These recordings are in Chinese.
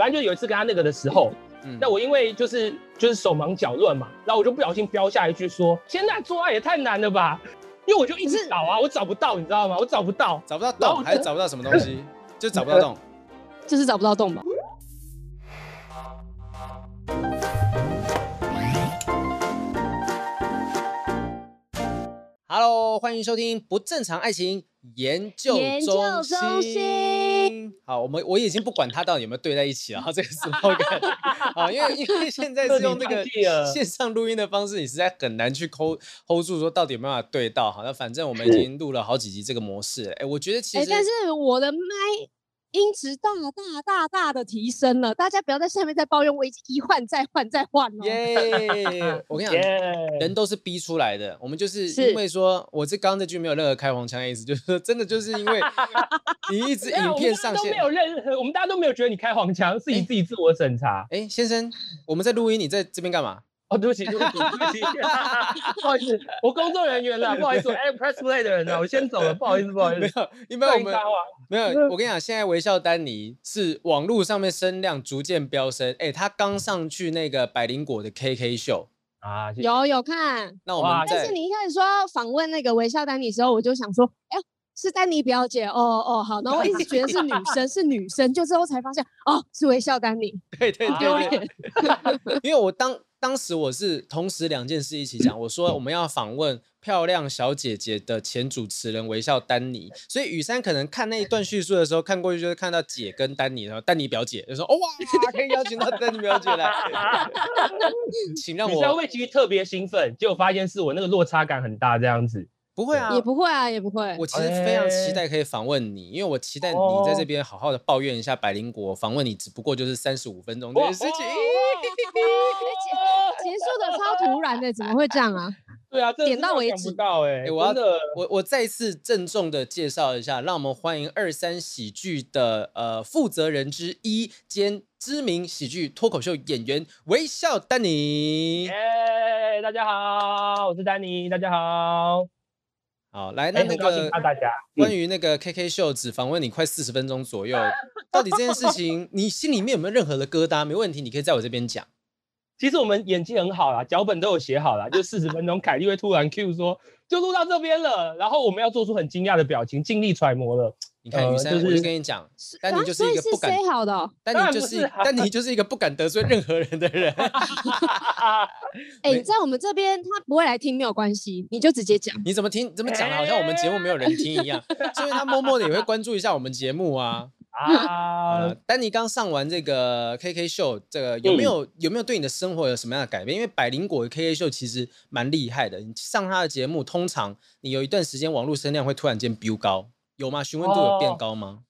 反正就有一次跟他那个的时候，嗯、那我因为就是就是手忙脚乱嘛，然后我就不小心飙下一句说：“现在做爱也太难了吧？”因为我就一直找啊，我找不到，你知道吗？我找不到，找不到洞，还是找不到什么东西？就找不到洞，就是找不到洞吧。Hello，欢迎收听不正常爱情研究中心。好，我们我已经不管他到底有没有对在一起了，这个时候感啊，因为因为现在是用这个线上录音的方式，你实在很难去 hold hold 住说到底有没有办法对到。好，那反正我们已经录了好几集这个模式，哎，我觉得其实，但是我的麦。音质大大大大的提升了，大家不要在下面再抱怨，我已经一换再换再换了。耶！Yeah, 我跟你讲，Yeah. 人都是逼出来的。我们就是因为说，我这刚刚这句没有任何开黄腔的意思，就是说真的就是因为 你一直影片上线，都没有任何，我们大家都没有觉得你开黄腔，是你自己自我审查。哎、欸欸，先生，我们在录音，你在这边干嘛？哦，对不起，对不起，对不起，不好意思，我工作人员了，不好意思，我 Press Play 的人呢，我先走了，不好意思，不好意思。没有，一般我们没有。我跟你讲，现在微笑丹尼是网络上面声量逐渐飙升。哎，他刚上去那个百灵果的 KK 秀啊，有有看。那我们，但是你一开始说要访问那个微笑丹尼的时候，我就想说，哎呀，是丹尼表姐，哦哦，好。然后我一直觉得是女生，是女生，就之后才发现，哦，是微笑丹尼。对对对，因为我当。当时我是同时两件事一起讲，我说我们要访问漂亮小姐姐的前主持人微笑丹尼，所以雨珊可能看那一段叙述的时候，看过去就是看到姐跟丹尼，然后丹尼表姐就说：“哦哇，可以邀请到丹尼表姐来，请让我。”会其实特别兴奋，结果发现是我那个落差感很大，这样子。不会啊，也不会啊，也不会。我其实非常期待可以访问你，因为我期待你在这边好好的抱怨一下百灵果。访问你只不过就是三十五分钟这件事情。结束的超突然的，怎么会这样啊？对啊，点到为止。哎，我要的，我我再次郑重的介绍一下，让我们欢迎二三喜剧的呃负责人之一兼知名喜剧脱口秀演员微笑丹尼。耶，大家好，我是丹尼，大家好。好，来，那那个关于那个 KK 秀只访问你快四十分钟左右，到底这件事情你心里面有没有任何的疙瘩？没问题，你可以在我这边讲。其实我们演技很好啦，脚本都有写好啦，就四十分钟，凯莉会突然 Q 说，就录到这边了，然后我们要做出很惊讶的表情，尽力揣摩了。你看，雨珊，我就跟你讲，丹尼就是一个不敢，好的，丹尼就是，丹尼就是一个不敢得罪任何人的人。哎，在我们这边他不会来听，没有关系，你就直接讲。你怎么听？怎么讲的？好像我们节目没有人听一样，所以他默默的也会关注一下我们节目啊。啊，丹尼刚上完这个 KK 秀，这个有没有有没有对你的生活有什么样的改变？因为百灵果的 KK 秀其实蛮厉害的，你上他的节目，通常你有一段时间网络声量会突然间飙高，有吗？询问度有变高吗？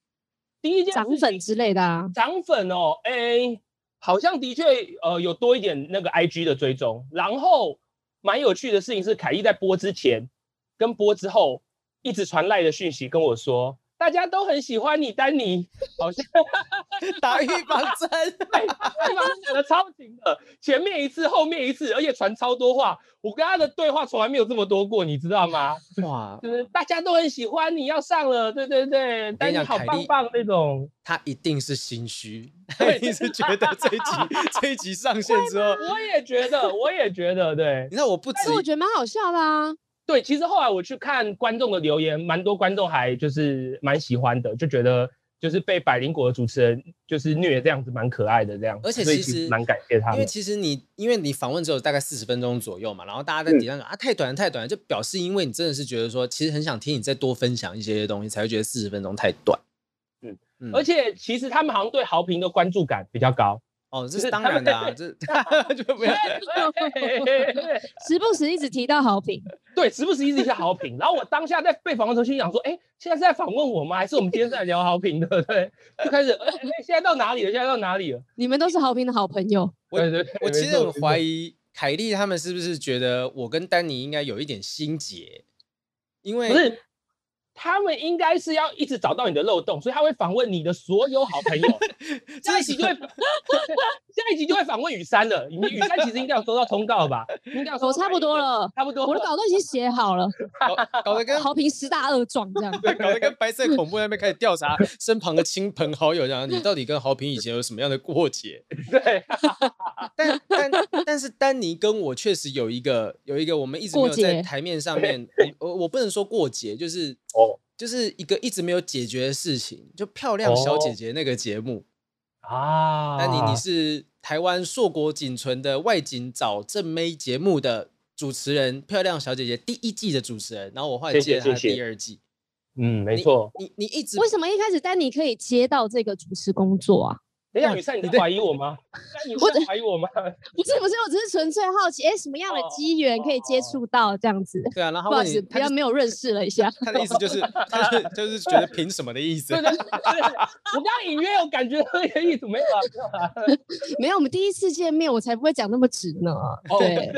第一件涨粉之类的啊，涨粉哦，哎，好像的确呃有多一点那个 IG 的追踪，然后蛮有趣的事情是，凯莉在播之前跟播之后一直传赖的讯息跟我说。大家都很喜欢你，丹尼，好像 打预防针，预防针打的超勤的，前面一次，后面一次，而且传超多话。我跟他的对话从来没有这么多过，你知道吗？哇，就是大家都很喜欢你，要上了，对对对，丹尼好棒棒那种。他一定是心虚，他一定是觉得这一集这一集上线之后，我也觉得，我也觉得，对。你知道我不止，我觉得蛮好笑的啊。对，其实后来我去看观众的留言，蛮多观众还就是蛮喜欢的，就觉得就是被百灵果的主持人就是虐这样子，蛮可爱的这样。而且其实蛮感谢他们，因为其实你因为你访问只有大概四十分钟左右嘛，然后大家在底下讲、嗯、啊太短了太短了，就表示因为你真的是觉得说，其实很想听你再多分享一些东西，才会觉得四十分钟太短。嗯嗯，而且其实他们好像对豪平的关注感比较高。哦，这是当然的啊，这就不要 时不时一直提到好评，对，时不时一直提到好评。然后我当下在被访问的时候，心想说，哎，现在是在访问我吗？还是我们今天在聊好评的？对，就开始，哎，现在到哪里了？现在到哪里了？你们都是好评的好朋友。对对，我其实很怀疑凯莉他们是不是觉得我跟丹尼应该有一点心结，因为不是。他们应该是要一直找到你的漏洞，所以他会访问你的所有好朋友。在一起就会，集就会访问雨山了。你雨山其实应该有收到通告吧？应该有收到。我差不多了，差不多。我的稿都已经写好了，搞，搞得跟豪平十大恶状这样。对，搞得跟白色恐怖那边开始调查 身旁的亲朋好友这样。你到底跟豪平以前有什么样的过节？对。但但但是丹尼跟我确实有一个有一个我们一直没有在台面上面，我我我不能说过节，就是哦。就是一个一直没有解决的事情，就漂亮小姐姐那个节目、哦、啊。那你你是台湾硕果仅存的外景找正妹节目的主持人，漂亮小姐姐第一季的主持人，然后我后来接她第二季。谢谢谢谢嗯，没错。你你，你一直为什么一开始丹尼可以接到这个主持工作啊？等一下，雨珊，你在怀疑我吗？你在怀疑我吗？不是不是，我只是纯粹好奇，哎，什么样的机缘可以接触到这样子？对啊，然后不好意思，比较没有认识了一下。他的意思就是，他 是就是觉得凭什么的意思？对对对，我刚刚隐约有感觉那个意思，没有啊？没有，我们第一次见面，我才不会讲那么直呢。对，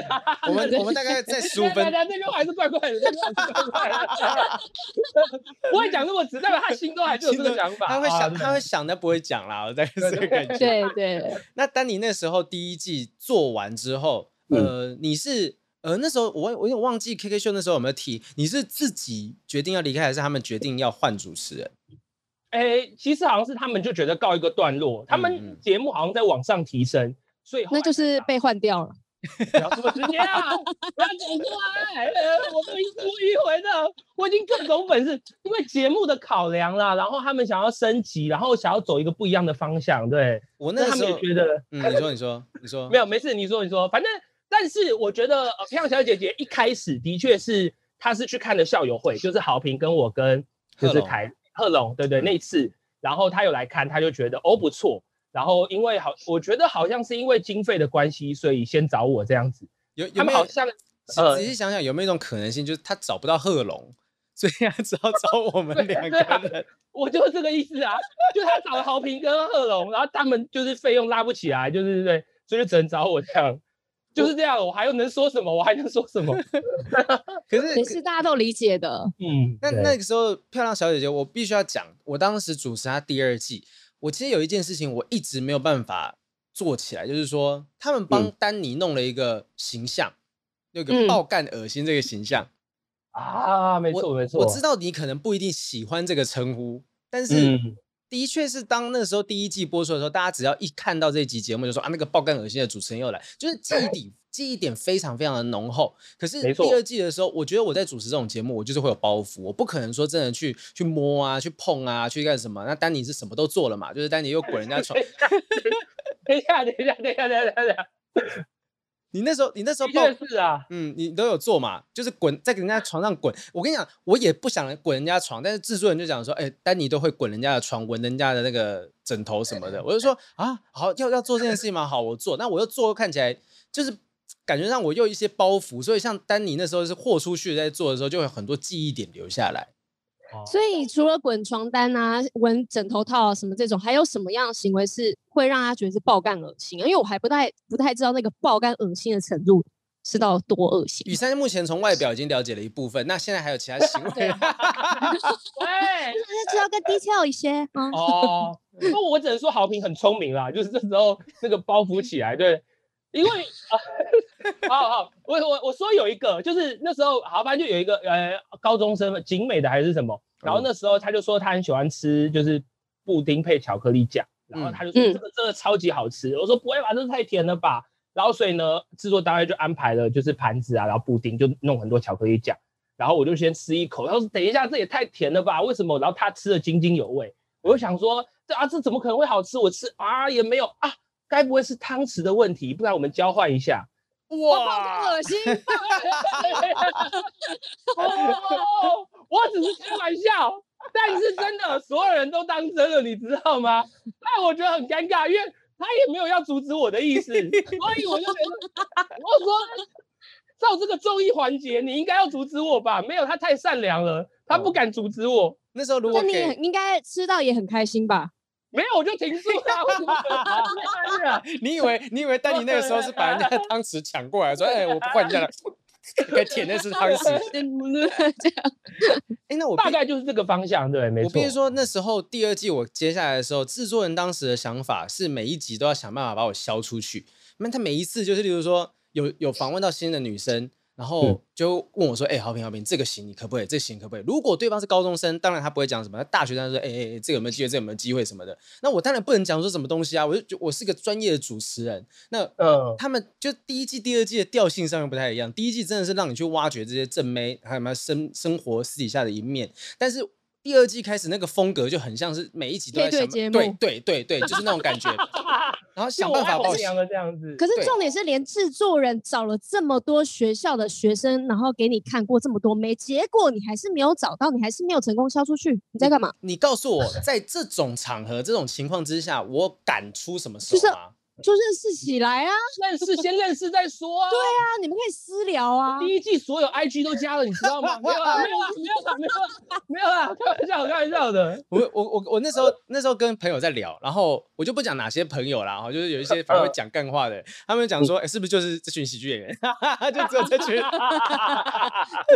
我们我们大概在十五分，那边还是怪怪的，不会讲那么直，代表他心中还是有这个想法。他会想，他会想，但不会讲啦。我对对，那丹尼那时候第一季做完之后，呃，你是呃那时候我我有点忘记 KK 秀那时候有没有提，你是自己决定要离开，还是他们决定要换主持人？哎，其实好像是他们就觉得告一个段落，他们节目好像在往上提升，所以那就是被换掉了。不要这么直接啊！不要讲出来，我都一出一回的，我已经各种本事，因为节目的考量啦，然后他们想要升级，然后想要走一个不一样的方向。对，我那时候他们也觉得，嗯，你说，你说，你说，没有，没事，你说，你说，反正，但是我觉得，呃，漂亮小姐姐一开始的确是，她是去看的校友会，就是豪平跟我跟就是凯贺龙，对对，那次，然后她有来看，她就觉得哦不错。然后因为好，我觉得好像是因为经费的关系，所以先找我这样子。有有没有好像？呃，仔细想想有没有一种可能性，就是他找不到贺龙，所以他只好找我们 两个人。啊、我就是这个意思啊，就他找了豪平跟贺龙，然后他们就是费用拉不起来，就是对，所以就只能找我这样，就是这样。我还有能说什么？我还能说什么？可是也是大家都理解的。嗯，那那个时候漂亮小姐姐，我必须要讲，我当时主持她第二季。我其实有一件事情我一直没有办法做起来，就是说他们帮丹尼弄了一个形象，那、嗯、个爆干恶心这个形象、嗯、啊，没错没错，我知道你可能不一定喜欢这个称呼，但是的确是当那时候第一季播出的时候，大家只要一看到这集节目，就说啊，那个爆干恶心的主持人又来，就是记忆点。记忆点非常非常的浓厚，可是第二季的时候，我觉得我在主持这种节目，我就是会有包袱，我不可能说真的去去摸啊，去碰啊，去干什么。那丹尼是什么都做了嘛，就是丹尼又滚人家床。等一下，等一下，等一下，等一下，等一下。你那时候，你那时候报是啊，嗯，你都有做嘛，就是滚在人家床上滚。我跟你讲，我也不想滚人家床，但是制作人就讲说，哎、欸，丹尼都会滚人家的床，闻人家的那个枕头什么的。我就说啊，好，要要做这件事情吗？好，我做。那我又做，看起来就是。感觉让我又一些包袱，所以像丹尼那时候是豁出去在做的时候，就会有很多记忆点留下来。所以除了滚床单啊、闻枕头套啊什么这种，还有什么样的行为是会让他觉得是爆干恶心？因为我还不太不太知道那个爆干恶心的程度是到多恶心。雨珊目前从外表已经了解了一部分，那现在还有其他行为？对，那就要更低调一些。哦，那我只能说豪平很聪明啦，就是这时候那个包袱起来，对。因为啊，好好，我我我说有一个，就是那时候好，反正就有一个呃高中生，景美的还是什么，然后那时候他就说他很喜欢吃，就是布丁配巧克力酱，然后他就说这个真的超级好吃，我说不会吧，这太甜了吧，然后所以呢，制作单位就安排了就是盘子啊，然后布丁就弄很多巧克力酱，然后我就先吃一口，他说等一下这也太甜了吧，为什么？然后他吃的津津有味，我就想说这啊这怎么可能会好吃？我吃啊也没有啊。该不会是汤匙的问题？不然我们交换一下。哇，恶心！我只是开玩笑，但是真的，所有人都当真了，你知道吗？那我觉得很尴尬，因为他也没有要阻止我的意思，所以我就觉得，我说照这个综艺环节，你应该要阻止我吧？没有，他太善良了，他不敢阻止我。那时候如果你应该吃到也很开心吧？没有，我就停住了。你以为你以为丹尼那个时候是把人家的汤匙抢过来，说：“哎、欸，我不换人家了。”该舔的是汤匙。这样。哎，那我大概就是这个方向，对，没错。我必须说，那时候第二季我接下来的时候，制作人当时的想法是每一集都要想办法把我消出去。那他每一次就是，例如说有有访问到新的女生。然后就问我说：“哎、欸，豪平，好平，这个行你可不可以？这个行可不可以？如果对方是高中生，当然他不会讲什么。他大学生说：哎哎哎，这个有没有机会？这个有没有机会什么的？那我当然不能讲说什么东西啊！我就我是个专业的主持人。那呃，他们就第一季、第二季的调性上面不太一样。第一季真的是让你去挖掘这些正妹还有什么生生活私底下的一面，但是。”第二季开始那个风格就很像是每一集都在想，对对对对对，就是那种感觉，然后想办法报养的这样子。可是重点是，连制作人找了这么多学校的学生，然后给你看过这么多没，结果你还是没有找到，你还是没有成功销出去，你在干嘛？你告诉我，在这种场合、这种情况之下，我敢出什么手吗？就认识起来啊！认识先认识再说啊！对啊，你们可以私聊啊！第一季所有 IG 都加了，你知道吗？没有啊，没有啊，没有啊，没有啊，没有啊！开玩笑，开玩笑的。我我我我那时候那时候跟朋友在聊，然后我就不讲哪些朋友啦，哈，就是有一些反而会讲干话的，他们讲说，哎，是不是就是这群喜剧演员？就只有这群，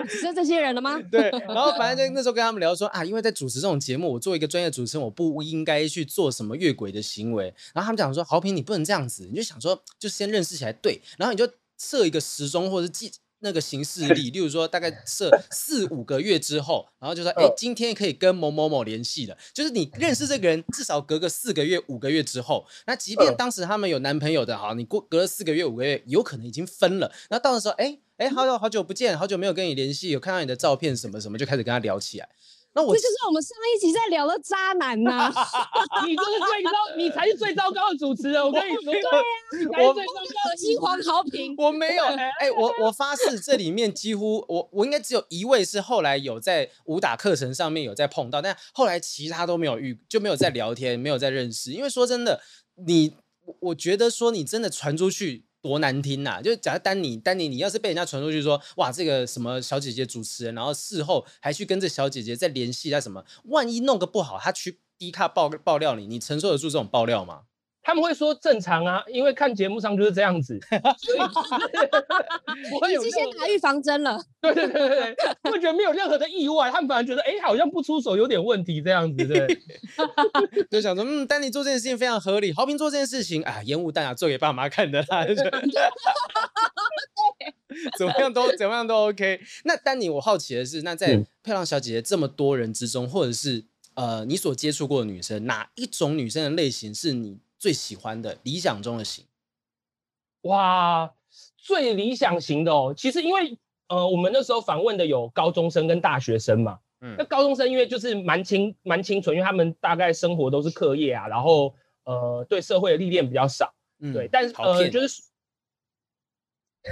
只有这些人了吗？对。然后反正就那时候跟他们聊说啊，因为在主持这种节目，我作为一个专业主持人，我不应该去做什么越轨的行为。然后他们讲说，豪平，你不能这样子，你就想说，就先认识起来，对，然后你就设一个时钟或者记那个行事历，例如说大概设四五个月之后，然后就说，哎，今天可以跟某某某联系了，就是你认识这个人，至少隔个四个月、五个月之后，那即便当时他们有男朋友的，哈，你过隔了四个月、五个月，有可能已经分了，然后到时候，哎哎，好久好久不见，好久没有跟你联系，有看到你的照片什么什么，就开始跟他聊起来。那我这就是我们上一集在聊的渣男呐、啊！你就是最糟，你才是最糟糕的主持人。我跟你说，对呀、啊，你才是最糟糕的金黄豪平。我没有，哎、欸，我我发誓，这里面几乎我我应该只有一位是后来有在武打课程上面有在碰到，但后来其他都没有遇，就没有在聊天，没有在认识。因为说真的，你我觉得说你真的传出去。多难听呐、就是假如丹尼，丹尼，你要是被人家传出去说，哇，这个什么小姐姐主持人，然后事后还去跟这小姐姐再联系一下什么，万一弄个不好，他去低卡爆爆料你，你承受得住这种爆料吗？他们会说正常啊，因为看节目上就是这样子，所以 我已经先打预防针了。对对对对对，会觉得没有任何的意外，他们反而觉得哎、欸，好像不出手有点问题这样子，对。就想说，嗯，丹尼做这件事情非常合理，豪平做这件事情啊，烟雾弹啊，做给爸妈看的啦。怎么样都怎么样都 OK。那丹尼，我好奇的是，那在漂亮小姐姐这么多人之中，或者是呃，你所接触过的女生，哪一种女生的类型是你？最喜欢的理想中的型，哇，最理想型的哦。其实因为呃，我们那时候访问的有高中生跟大学生嘛。嗯，那高中生因为就是蛮清蛮清纯，因为他们大概生活都是课业啊，然后呃，对社会的历练比较少。嗯，对，但是呃，就是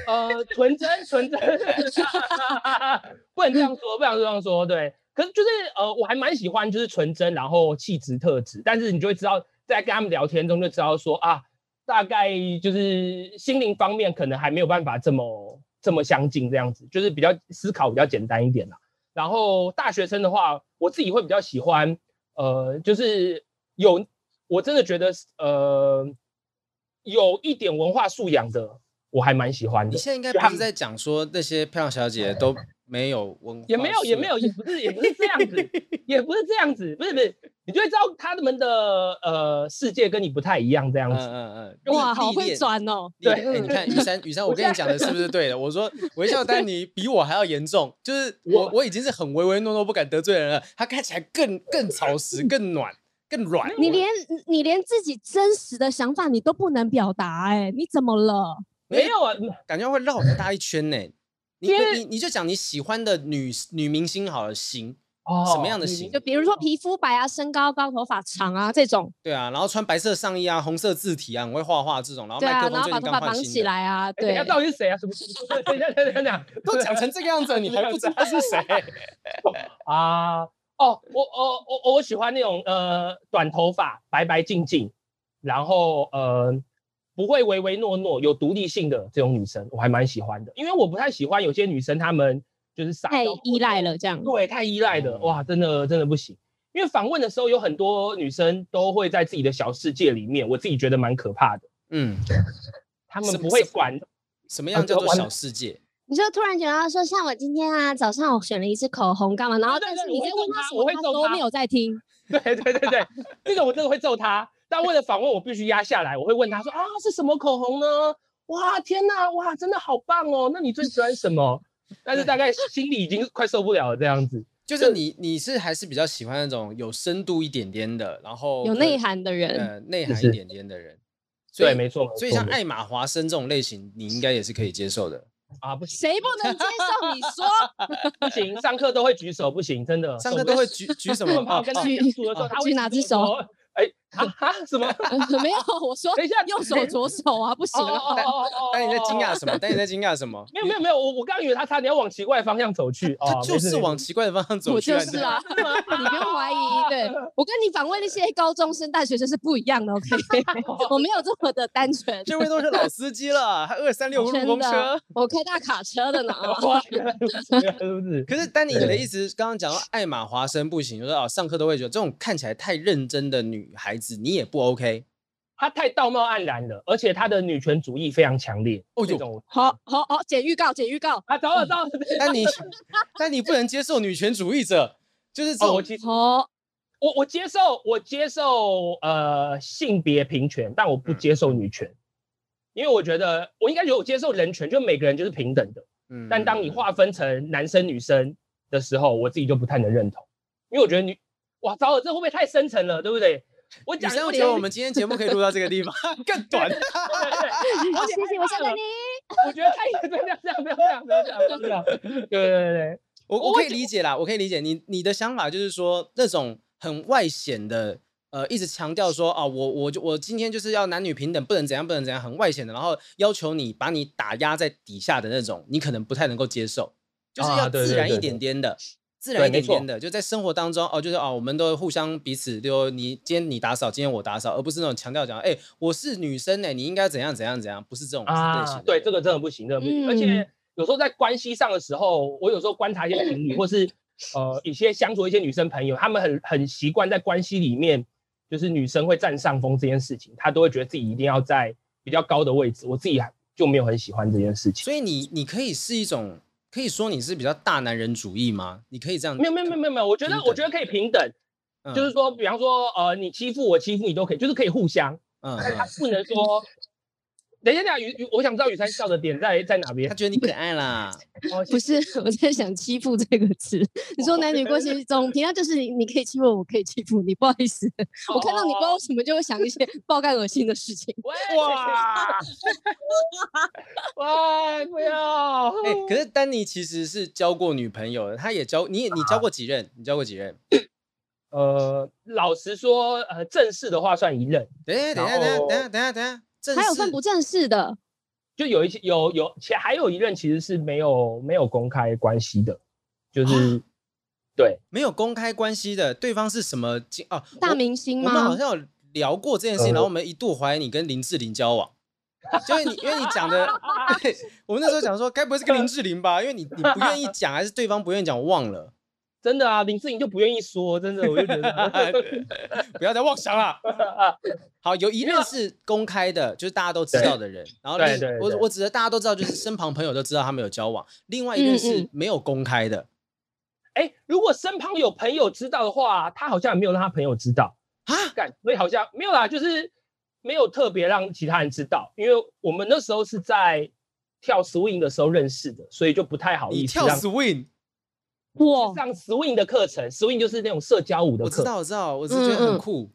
呃，纯真纯真，不能这样说，不能这样说。对，可是就是呃，我还蛮喜欢就是纯真，然后气质特质，但是你就会知道。在跟他们聊天中就知道说啊，大概就是心灵方面可能还没有办法这么这么相近这样子，就是比较思考比较简单一点啦。然后大学生的话，我自己会比较喜欢，呃，就是有我真的觉得呃有一点文化素养的，我还蛮喜欢的。你现在应该不是在讲说那些漂亮小姐都没有文化，也没有也没有也不是也不是这样子，也不是这样子，不是不是。你就会知道他们的呃世界跟你不太一样这样子。嗯嗯嗯。哇，好会转哦。对，欸、你看雨山，雨山，我跟你讲的是不是对的？我说微笑丹尼比我还要严重，就是我我已经是很唯唯诺诺不敢得罪人了，他看起来更更潮湿、更暖、更软。你连你连自己真实的想法你都不能表达，哎，你怎么了？没有啊，感觉会绕很大一圈呢。你你你就讲你喜欢的女女明星好了，型。哦，什么样的型？就比如说皮肤白啊，身高高，头发长啊，这种。对啊，然后穿白色上衣啊，红色字体啊，很会画画这种，然后。对啊，然后把头发绑起来啊，对。他到底是谁啊？什么？等一下，等一下，等一下，都讲成这个样子，你还不知道他是谁？啊，哦，我我我我喜欢那种呃短头发，白白净净，然后呃不会唯唯诺诺，有独立性的这种女生，我还蛮喜欢的。因为我不太喜欢有些女生她们。就是傻太依赖了，这样对，太依赖的，哇，真的真的不行。因为访问的时候，有很多女生都会在自己的小世界里面，我自己觉得蛮可怕的。嗯，他们不会管什么样叫做小世界。你就突然觉得说，像我今天啊，早上我选了一支口红干嘛？然后但是你在问他我会揍他，没有在听。对对对对，这个我真的会揍他。但为了访问，我必须压下来。我会问他说啊，是什么口红呢？哇，天哪，哇，真的好棒哦！那你最喜欢什么？但是大概心里已经快受不了了，这样子。就是你，你是还是比较喜欢那种有深度一点点的，然后有内涵的人，呃，内涵一点点的人。对，没错。所以像艾玛华生这种类型，你应该也是可以接受的。啊，不行，谁不能接受？你说 不行，上课都会举手，不行，真的。上课都会举举什么？举举哪只手？哎，什么？没有，我说等一下，用手左手啊，不行。但你在惊讶什么？但你在惊讶什么？没有没有没有，我我刚以为他差点要往奇怪的方向走去。他就是往奇怪的方向走去。我就是啊，你不用怀疑。对，我跟你访问那些高中生、大学生是不一样的。OK，我没有这么的单纯。这位都是老司机了，还二三六路公车，我开大卡车的呢。可是丹尼的意思，刚刚讲到艾玛华生不行，就是啊，上课都会觉得这种看起来太认真的女。女孩子，你也不 OK，她太道貌岸然了，而且她的女权主义非常强烈。哦，好好好，剪预告，剪预告啊，找了找了。但你但你不能接受女权主义者，就是这种。哦，我我接受，我接受呃性别平权，但我不接受女权，因为我觉得我应该有接受人权，就每个人就是平等的。嗯，但当你划分成男生女生的时候，我自己就不太能认同，因为我觉得女哇，糟了，这会不会太深沉了，对不对？我讲，我觉得我们今天节目可以录到这个地方，更短。谢谢，我谢谢你。我觉得太 不要这样，不要这样，不要这样，不要这样。对对对，我我可以理解啦，我可以理解你你的想法，就是说那种很外显的，呃，一直强调说啊，我我就我今天就是要男女平等，不能怎样，不能怎样，很外显的，然后要求你把你打压在底下的那种，你可能不太能够接受，就是要自然一点点的。自然一点点的，就在生活当中哦，就是哦，我们都互相彼此，就你今天你打扫，今天我打扫，而不是那种强调讲，哎，我是女生呢，你应该怎样怎样怎样，不是这种类型。对，这个真的不行，这个不行。而且有时候在关系上的时候，我有时候观察一些情侣，或是呃一些相处一些女生朋友，他们很很习惯在关系里面，就是女生会占上风这件事情，她都会觉得自己一定要在比较高的位置。我自己就没有很喜欢这件事情。所以你你可以是一种。可以说你是比较大男人主义吗？你可以这样？没有没有没有没有，我觉得我觉得可以平等，嗯、就是说，比方说，呃，你欺负我，欺负你都可以，就是可以互相。嗯，但他不能说。等一下，等一下，雨雨，我想知道雨山笑的点在在哪边？他觉得你可爱啦。不是，我在想“欺负”这个词。你说男女关系中，平常就是你可以欺负我，我可以欺负你。不好意思，我看到你不知道为什么就会想一些爆肝恶心的事情。哇！哇！不要！哎，可是丹尼其实是交过女朋友的，他也交你，你交过几任？你交过几任？呃，老实说，呃，正式的话算一任。等下，等下，等下，等下，等下，等下。还有分不正式的，就有一些有有，且还有一任其实是没有没有公开关系的，就是对没有公开关系的，对方是什么？哦，大明星吗？我们好像有聊过这件事情，然后我们一度怀疑你跟林志玲交往，就是你因为你讲的，我们那时候讲说，该不会是跟林志玲吧？因为你你不愿意讲，还是对方不愿意讲？我忘了。真的啊，林志颖就不愿意说，真的，我就觉得 不要再妄想了。好，有一任是公开的，就是大家都知道的人。然后另我我指的大家都知道，就是身旁朋友都知道他们有交往。另外一任是没有公开的。哎、嗯嗯欸，如果身旁有朋友知道的话，他好像也没有让他朋友知道啊。干，所以好像没有啦，就是没有特别让其他人知道，因为我们那时候是在跳 swing 的时候认识的，所以就不太好意思跳 swing。哇，上 swing 的课程，swing 就是那种社交舞的课。我知道，我知道，我是觉得很酷。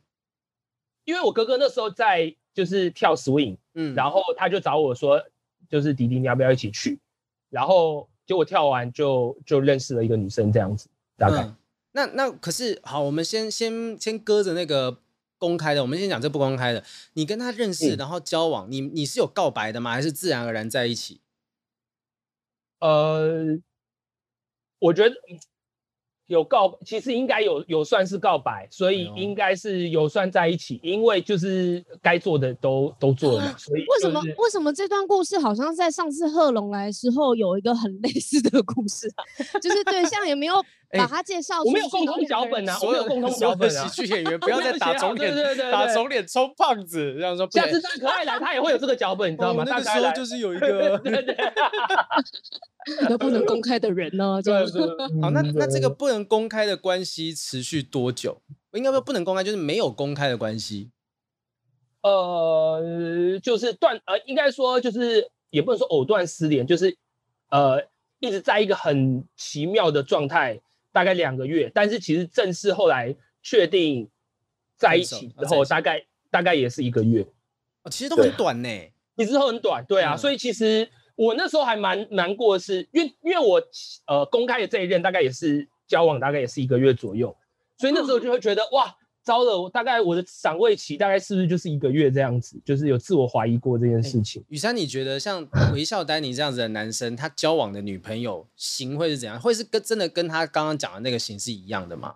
因为我哥哥那时候在就是跳 swing，嗯，然后他就找我说，就是迪迪你要不要一起去？然后结果跳完就就认识了一个女生这样子，大概。那那可是好，我们先先先搁着那个公开的，我们先讲这不公开的。你跟他认识，然后交往，你你是有告白的吗？还是自然而然在一起？呃。我觉得有告，其实应该有有算是告白，所以应该是有算在一起，因为就是该做的都都做了，所以、就是、为什么为什么这段故事好像在上次贺龙来的时候有一个很类似的故事啊？就是对象也没有把他介绍。我们有共同脚本啊，我有共同脚本啊。喜剧演员 不要再打肿脸，打肿脸充胖子，这样说。下次大可爱来，他也会有这个脚本，你知道吗？那个时候就是有一个，对对，一个不能公开的人呢，这样。好，那那这个不能公开的关系持续多久？应该说不能公开，就是没有公开的关系。呃，就是断，呃，应该说就是也不能说藕断丝连，就是呃，一直在一个很奇妙的状态，大概两个月。但是其实正式后来确定在一起之后，大概大概也是一个月。哦，其实都很短呢，你之后很短，对啊。嗯、所以其实我那时候还蛮难过的是，因为因为我呃公开的这一任大概也是交往大概也是一个月左右，所以那时候就会觉得、嗯、哇。糟了，大概我的赏味期大概是不是就是一个月这样子？就是有自我怀疑过这件事情。雨珊，你觉得像微笑丹尼这样子的男生，他交往的女朋友型会是怎样？会是跟真的跟他刚刚讲的那个型是一样的吗？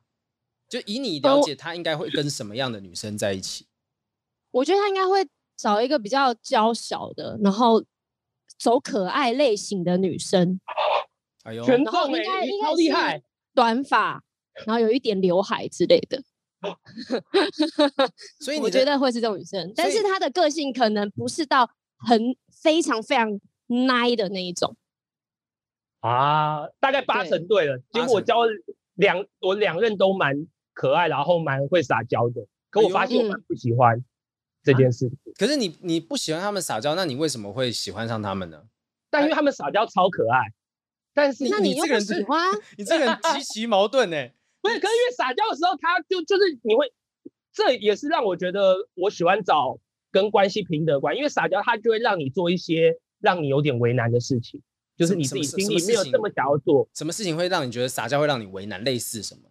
就以你了解，他应该会跟什么样的女生在一起？我觉得他应该会找一个比较娇小的，然后走可爱类型的女生。哎呦，全中美，超厉害！短发，然后有一点刘海之类的。所以我觉得会是这种女生，但是她的个性可能不是到很非常非常奶的那一种啊，大概八成对了。结果我交两我两任都蛮可爱，然后蛮会撒娇的。可我发现我蛮不喜欢这件事。可是你你不喜欢他们撒娇，那你为什么会喜欢上他们呢？但因为他们撒娇超可爱，但是那你又不喜欢？你这个人极其矛盾呢。不是，可是因为撒娇的时候，他就就是你会，这也是让我觉得我喜欢找跟关系平等关，因为撒娇他就会让你做一些让你有点为难的事情，就是你自己心里没有这么想要做。什么事情会让你觉得撒娇会让你为难？类似什么？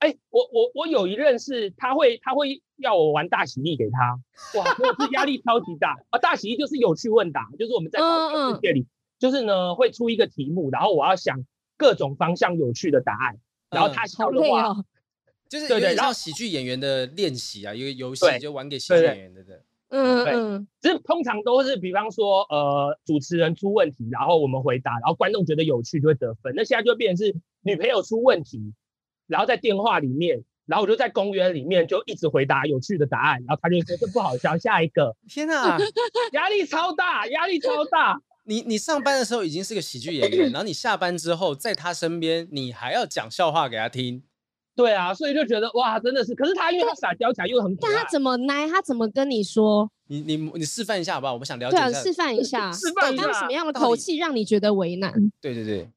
哎、欸，我我我有一任是他会他会要我玩大喜利给他，哇，真的是压力超级大啊！大喜利就是有趣问答，就是我们在世界里，就是呢会出一个题目，然后我要想各种方向有趣的答案。然后他笑的话，哦、就是对对，然后喜剧演员的练习啊，一个游戏就玩给喜剧演员的。对，嗯对，只是通常都是，比方说，呃，主持人出问题，然后我们回答，然后观众觉得有趣就会得分。那现在就会变成是女朋友出问题，然后在电话里面，然后我就在公园里面就一直回答有趣的答案，然后他就说这不好笑，下一个。天哪，压力超大，压力超大。你你上班的时候已经是个喜剧演员，然后你下班之后在他身边，你还要讲笑话给他听。对啊，所以就觉得哇，真的是。可是他因为他撒娇起来又很可爱，但他怎么来？他怎么跟你说？你你你示范一下好不好？我们想了解一下。对啊，示范一下，示范一下。他什么样的口气让你觉得为难？对对对，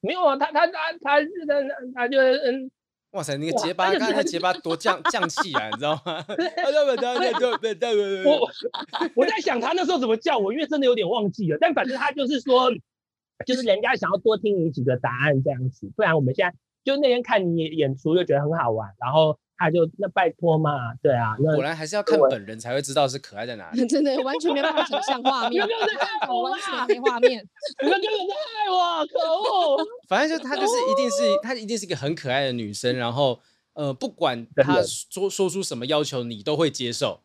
没有啊，他他他他他他就嗯。哇塞，那个结巴，刚才那结巴多降降气啊，你知道吗？我我在想他那时候怎么叫我，因为真的有点忘记了。但反正他就是说，就是人家想要多听你几个答案这样子，不然我们现在就那天看你演出就觉得很好玩，然后。他就那拜托嘛，对啊，那果然还是要看本人才会知道是可爱在哪里。真的完全没办法想象画面，没有在看我，完全没画面，你们根本在害我，可恶！反正就她就是一定是她一定是一个很可爱的女生，然后呃，不管她说说出什么要求，你都会接受。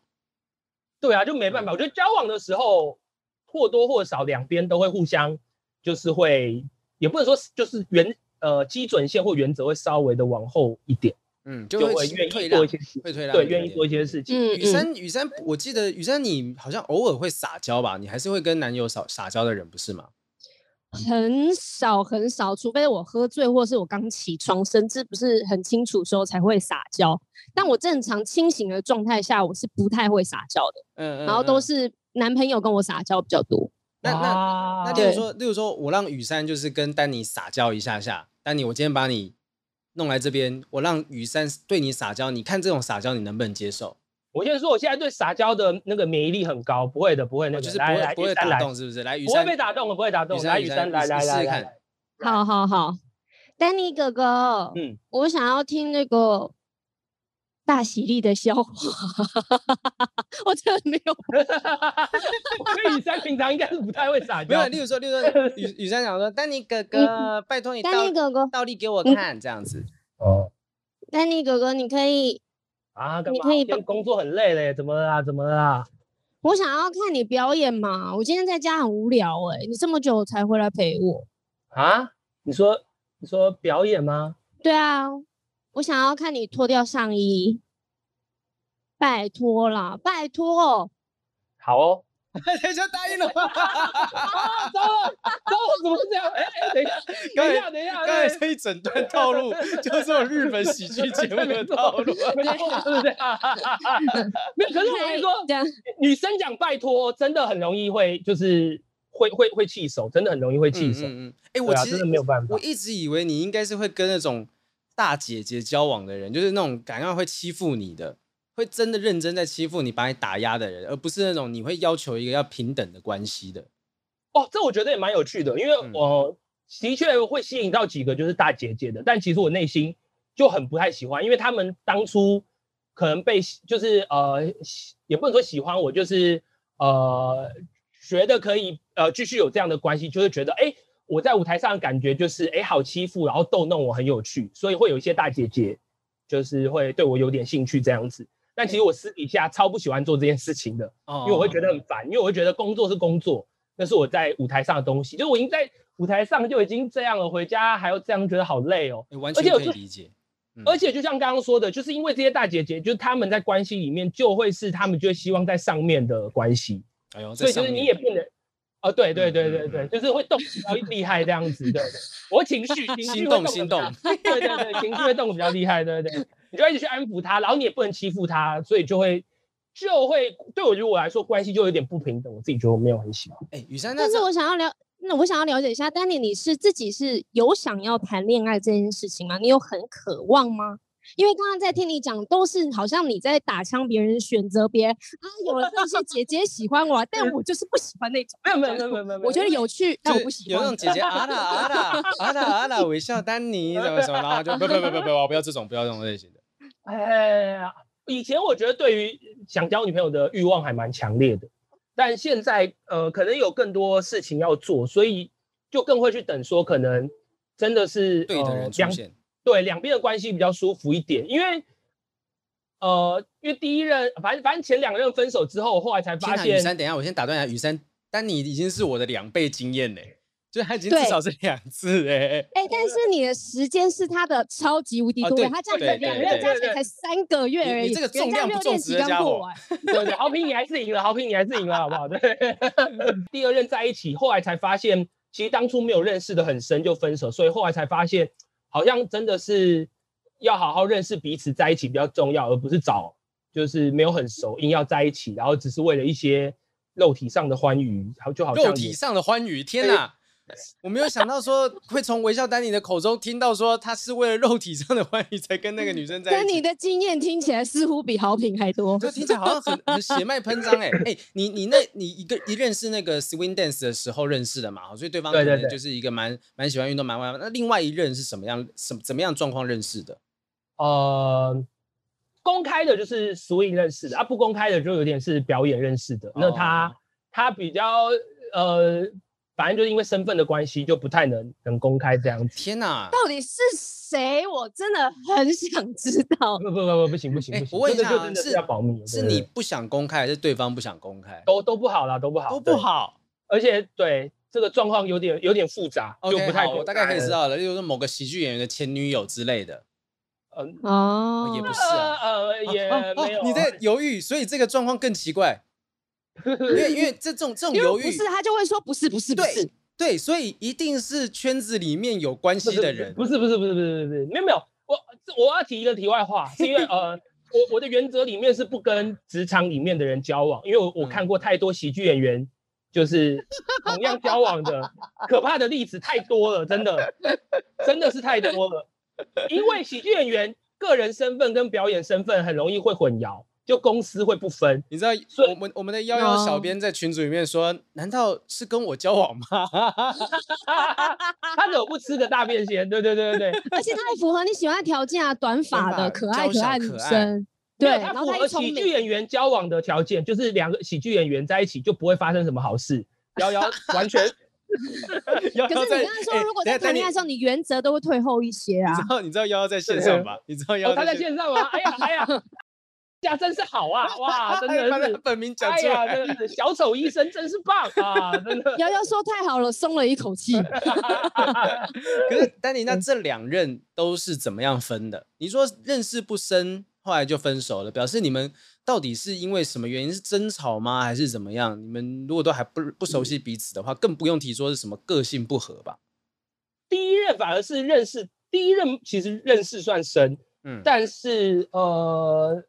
对啊，就没办法。我觉得交往的时候或多或少两边都会互相，就是会也不能说就是原呃基准线或原则会稍微的往后一点。嗯，就会愿意做一些事，会退让，对，愿意做一些事情。嗯，宇珊，宇珊，我记得雨珊，你好像偶尔会撒娇吧？你还是会跟男友撒撒娇的人，不是吗？很少很少，除非我喝醉，或是我刚起床，神志不是很清楚的时候才会撒娇。但我正常清醒的状态下，我是不太会撒娇的。嗯，然后都是男朋友跟我撒娇比较多。那那那，例如说，例如说我让雨珊就是跟丹尼撒娇一下下，丹尼，我今天把你。弄来这边，我让雨珊对你撒娇，你看这种撒娇你能不能接受？我先说，我现在对撒娇的那个免疫力很高，不会的，不会那个，就是不会不会打动，是不是？来，雨珊，不会被打动，不会打动。来，雨珊，来来来试试看。好好好，Danny 哥哥，嗯，我想要听那个大喜利的笑话，我真的没有。因为宇珊平常应该是不太会撒娇。没有，例如说，例如说，雨雨珊讲说，Danny 哥哥，拜托你，Danny 哥哥倒立给我看，这样子。哦，Danny 哥哥，你可以啊？你可以工作很累嘞，怎么了？怎么了？我想要看你表演嘛。我今天在家很无聊哎，你这么久才回来陪我啊？你说你说表演吗？对啊，我想要看你脱掉上衣，拜托啦，拜托。好哦。等一下答应了吗？啊，糟了，糟了，怎么是这样？哎哎，等一下，等一下，等一下，刚才这一整段套路就是日本喜剧节目的套路，没错，是不是？没有，可是我跟你说，女生讲拜托，真的很容易会，就是会会会气手，真的很容易会气手。嗯嗯。哎，我其实没有办法，我一直以为你应该是会跟那种大姐姐交往的人，就是那种感觉会欺负你的。会真的认真在欺负你，把你打压的人，而不是那种你会要求一个要平等的关系的。哦，这我觉得也蛮有趣的，因为我的确会吸引到几个就是大姐姐的，但其实我内心就很不太喜欢，因为他们当初可能被就是呃，也不能说喜欢我，就是呃，觉得可以呃继续有这样的关系，就是觉得哎，我在舞台上的感觉就是哎好欺负，然后逗弄我很有趣，所以会有一些大姐姐就是会对我有点兴趣这样子。但其实我私底下超不喜欢做这件事情的，因为我会觉得很烦，因为我会觉得工作是工作，那是我在舞台上的东西，就我已经在舞台上就已经这样了，回家还要这样，觉得好累哦。完全可以理解。而且就像刚刚说的，就是因为这些大姐姐，就是他们在关系里面就会是他们就会希望在上面的关系，哎呦，所以就是你也不能，哦，对对对对对，就是会动比较厉害这样子，对，我情绪 情绪心动心动，对对对，情绪会动比较厉害，对对。你就一直去安抚他，然后你也不能欺负他，所以就会就会对我如果来说关系就有点不平等，我自己觉得我没有很喜欢。哎，雨珊，但是我想要了，那我想要了解一下，丹尼，你是自己是有想要谈恋爱这件事情吗？你有很渴望吗？因为刚刚在听你讲，都是好像你在打枪别人，选择别人啊，有了这些姐姐喜欢我，但我就是不喜欢那种。没有没有没有没有，我觉得有趣，但我不喜欢。有那种姐姐啊啦啊啦啊啦啊啦微笑丹尼什么什么，然后就不不不不不，我不要这种，不要这种类型的。哎，以前我觉得对于想交女朋友的欲望还蛮强烈的，但现在呃，可能有更多事情要做，所以就更会去等说，可能真的是对的人出现，呃、对两边的关系比较舒服一点，因为呃，因为第一任反正反正前两任分手之后，我后来才发现。雨珊，等一下，我先打断一下，雨珊，但你已经是我的两倍经验嘞。就他已经至少是两次哎哎，但是你的时间是他的超级无敌多，他这样子两个人加起来才三个月而已，你这个重量不重质的家伙，对对，豪平你还是赢了，豪平你还是赢了，好不好？对，第二任在一起，后来才发现，其实当初没有认识的很深就分手，所以后来才发现，好像真的是要好好认识彼此在一起比较重要，而不是找就是没有很熟硬要在一起，然后只是为了一些肉体上的欢愉，然后就好像肉体上的欢愉，天哪！我没有想到说会从微笑丹尼的口中听到说他是为了肉体上的欢愉才跟那个女生在一起。但你的经验听起来似乎比好评还多，就听起来好像很很血脉喷张哎哎，你你那你一个一认识那个 swing dance 的时候认识的嘛，所以对方可能就是一个蛮蛮喜欢运动蛮玩。那另外一任是什么样什怎么样状况认识的？呃，公开的就是 swing 认识的啊，不公开的就有点是表演认识的。哦、那他他比较呃。反正就是因为身份的关系，就不太能能公开这样子。天哪，到底是谁？我真的很想知道。不不不不，不行不行不行，我问一下，真的是要保密。是你不想公开，还是对方不想公开？都都不好啦，都不好，都不好。而且对这个状况有点有点复杂，就不太。我大概可以知道了，例如说某个喜剧演员的前女友之类的。嗯哦，也不是啊，呃也没有。你在犹豫，所以这个状况更奇怪。因为 因为这种这种犹豫，不是他就会说不是不是不是，对，所以一定是圈子里面有关系的人，不是不是不是不是不是，没有没有，我我要提一个题外话，是因为 呃，我我的原则里面是不跟职场里面的人交往，因为我我看过太多喜剧演员就是同样交往的可怕的例子太多了，真的真的是太多了，因为喜剧演员个人身份跟表演身份很容易会混淆。就公司会不分，你知道？我们我们的幺幺小编在群组里面说，难道是跟我交往吗？他怎么不吃个大便先？对对对对对，而且他还符合你喜欢的条件啊，短发的可爱可爱女生。对，他符合喜剧演员交往的条件，就是两个喜剧演员在一起就不会发生什么好事。幺幺 完全。可是你刚刚说，如果在谈恋爱的时候，你原则都会退后一些啊。你知道你知道幺幺在线上吧？你知道夭夭他在线上吗？哎呀哎呀！家真是好啊！哇，真的是本名讲出来，哎呀，真的是小丑医生真是棒啊！真的，瑶瑶说太好了，松了一口气。可是丹尼，那这两任都是怎么样分的？你说认识不深，后来就分手了，表示你们到底是因为什么原因？是争吵吗？还是怎么样？你们如果都还不不熟悉彼此的话，更不用提说是什么个性不合吧？第一任反而是认识，第一任其实认识算深，嗯，但是呃，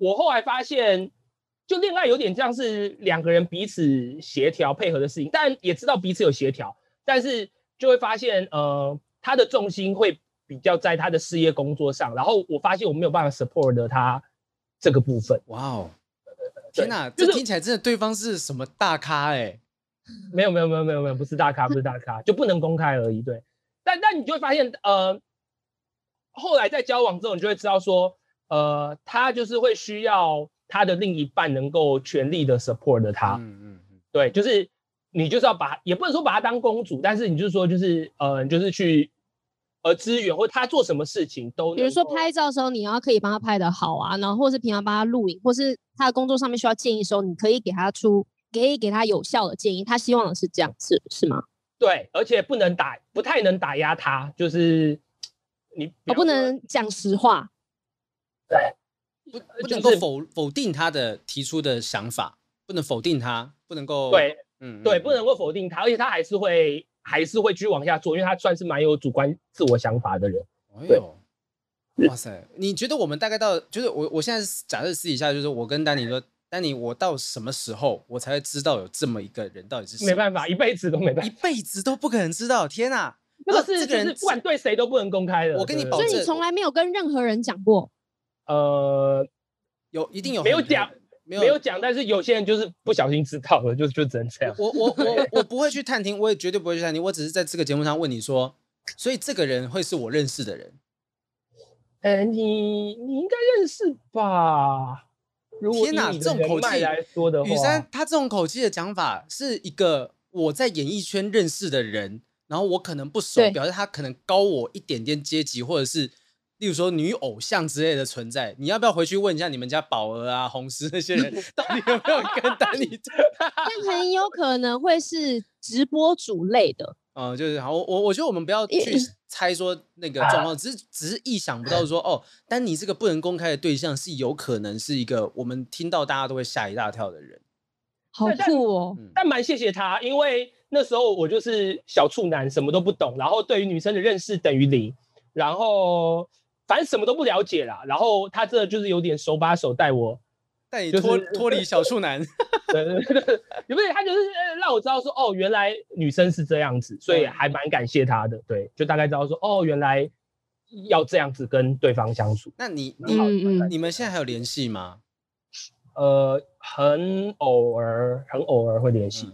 我后来发现，就恋爱有点像是两个人彼此协调配合的事情，但也知道彼此有协调，但是就会发现，呃，他的重心会比较在他的事业工作上，然后我发现我没有办法 support 他这个部分。哇哦，天哪，这听起来真的对方是什么大咖哎、欸？没有没有没有没有没有，不是大咖不是大咖，就不能公开而已。对，但但你就会发现，呃，后来在交往之后，你就会知道说，呃，他就是会需要他的另一半能够全力的 support 他。嗯嗯嗯，对，就是你就是要把，也不能说把他当公主，但是你就是说，就是呃，就是去呃支援或他做什么事情都，比如说拍照的时候，你要可以帮他拍的好啊，然后或是平常帮他录影，或是他的工作上面需要建议的时候，你可以给他出。给给他有效的建议，他希望的是这样，是是吗？对，而且不能打，不太能打压他，就是你我不能讲实话，对，不不能够否否定他的提出的想法，不能否定他，不能够对，嗯，对，不能够否定他，而且他还是会还是会继续往下做，因为他算是蛮有主观自我想法的人。哎呦，哇塞，你觉得我们大概到就是我我现在假设私底下就是我跟丹尼说。丹尼我到什么时候我才会知道有这么一个人到底是谁？没办法，一辈子都没办法，一辈子都不可能知道。天哪，那个是这个人不管对谁都不能公开的。我跟你保证，所以你从来没有跟任何人讲过。呃，有一定有没有讲没有讲，但是有些人就是不小心知道了，就就只能这样。我我我我不会去探听，我也绝对不会去探听。我只是在这个节目上问你说，所以这个人会是我认识的人？呃，你你应该认识吧？天哪，这种口气来说的话，雨珊他这种口气的讲法是一个我在演艺圈认识的人，然后我可能不熟，表示他可能高我一点点阶级，或者是例如说女偶像之类的存在。你要不要回去问一下你们家宝儿啊、红丝那些人，到底有没有跟丹尼？但很有可能会是直播主类的。嗯，就是好，我我觉得我们不要去猜说那个状况，只是只是意想不到说 哦，丹尼这个不能公开的对象是有可能是一个我们听到大家都会吓一大跳的人，好酷哦！但蛮谢谢他，因为那时候我就是小处男，什么都不懂，然后对于女生的认识等于零，然后反正什么都不了解啦，然后他这就是有点手把手带我。带你脱脱离小处男，对对对，也不是他就是让我知道说哦，原来女生是这样子，所以还蛮感谢他的。对，就大概知道说哦，原来要这样子跟对方相处。那你你嗯嗯，你们现在还有联系吗？呃，很偶尔，很偶尔会联系。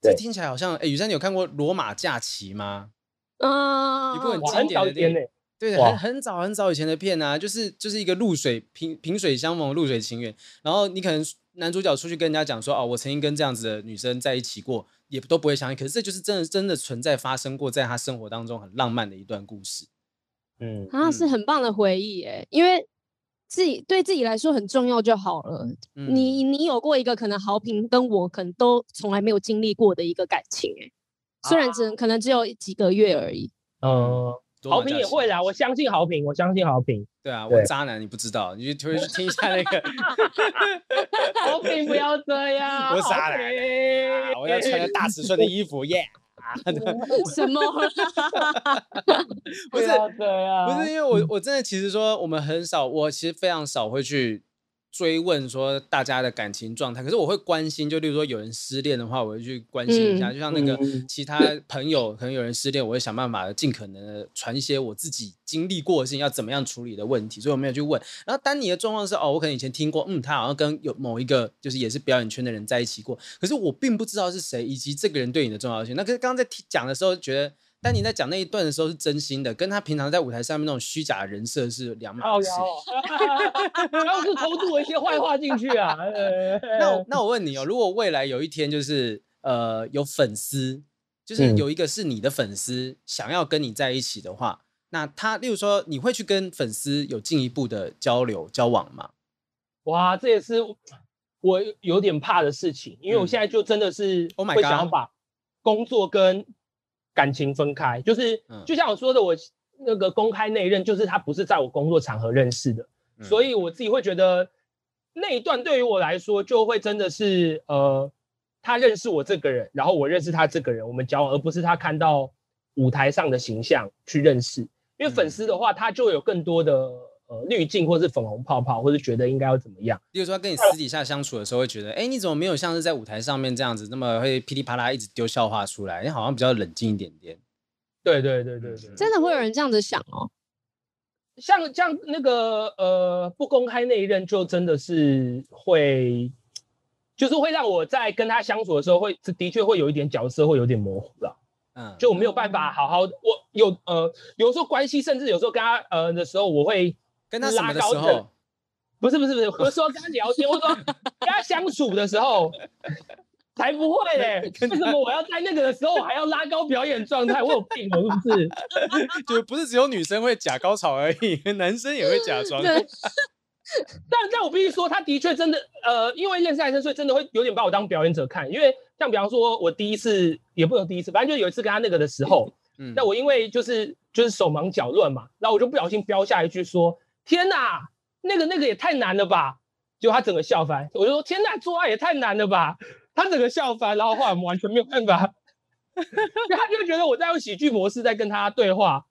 这听起来好像，哎，雨珊，你有看过《罗马假期》吗？啊，一部很经典的电影。对，的很很早很早以前的片啊，就是就是一个露水萍萍水相逢露水情缘，然后你可能男主角出去跟人家讲说，哦，我曾经跟这样子的女生在一起过，也都不会相信，可是这就是真的真的存在发生过，在他生活当中很浪漫的一段故事。嗯，啊是很棒的回忆诶，因为自己对自己来说很重要就好了。嗯、你你有过一个可能好评跟我可能都从来没有经历过的一个感情，哎，虽然只能、啊、可能只有几个月而已。嗯。豪平也会啦，我相信好评，我相信好评。对啊，我渣男你不知道，你就回去听一下那个。好评不要这样，我渣男，我要穿个大尺寸的衣服耶。什么？不要这样，不是因为我我真的其实说我们很少，我其实非常少会去。追问说大家的感情状态，可是我会关心，就例如说有人失恋的话，我会去关心一下。嗯、就像那个其他朋友，嗯、可能有人失恋，我会想办法尽可能的传一些我自己经历过的事情，要怎么样处理的问题。所以我没有去问。然后丹尼的状况是，哦，我可能以前听过，嗯，他好像跟有某一个就是也是表演圈的人在一起过，可是我并不知道是谁，以及这个人对你的重要性。那可是刚刚在讲的时候，觉得。但你在讲那一段的时候是真心的，跟他平常在舞台上面那种虚假的人设是两码事。然后是偷渡了一些坏话进去啊。那我那我问你哦，如果未来有一天就是呃有粉丝，就是有一个是你的粉丝想要跟你在一起的话，嗯、那他例如说你会去跟粉丝有进一步的交流交往吗？哇，这也是我有点怕的事情，因为我现在就真的是会想要把工作跟感情分开，就是就像我说的，我那个公开那一任，就是他不是在我工作场合认识的，所以我自己会觉得那一段对于我来说，就会真的是呃，他认识我这个人，然后我认识他这个人，我们交往，而不是他看到舞台上的形象去认识，因为粉丝的话，他就有更多的。呃，滤镜或是粉红泡泡，或是觉得应该要怎么样？比如说跟你私底下相处的时候，会觉得，哎、欸，你怎么没有像是在舞台上面这样子，那么会噼里啪啦一直丢笑话出来？你好像比较冷静一点点。对对对对对，真的会有人这样子想哦。像像那个呃，不公开那一任，就真的是会，就是会让我在跟他相处的时候会，会的确会有一点角色会有点模糊了。嗯，就我没有办法好好，我有呃，有时候关系，甚至有时候跟他呃的时候，我会。跟他什么的时候？不是不是不是，我 说跟他聊天，我说跟他相处的时候，才不会 嘞！为什么我要在那个的时候还要拉高表演状态？我有病是不是？就不是只有女生会假高潮而已，男生也会假装。但但我必须说，他的确真的呃，因为认识男生，所以真的会有点把我当表演者看。因为像比方说，我第一次也不能第一次，反正就有一次跟他那个的时候，嗯，那我因为就是就是手忙脚乱嘛，然后我就不小心飙下一句说。天呐，那个那个也太难了吧！就他整个笑翻，我就说天呐，做爱也太难了吧！他整个笑翻，然后后来我们完全没有办法，他就觉得我在用喜剧模式在跟他对话，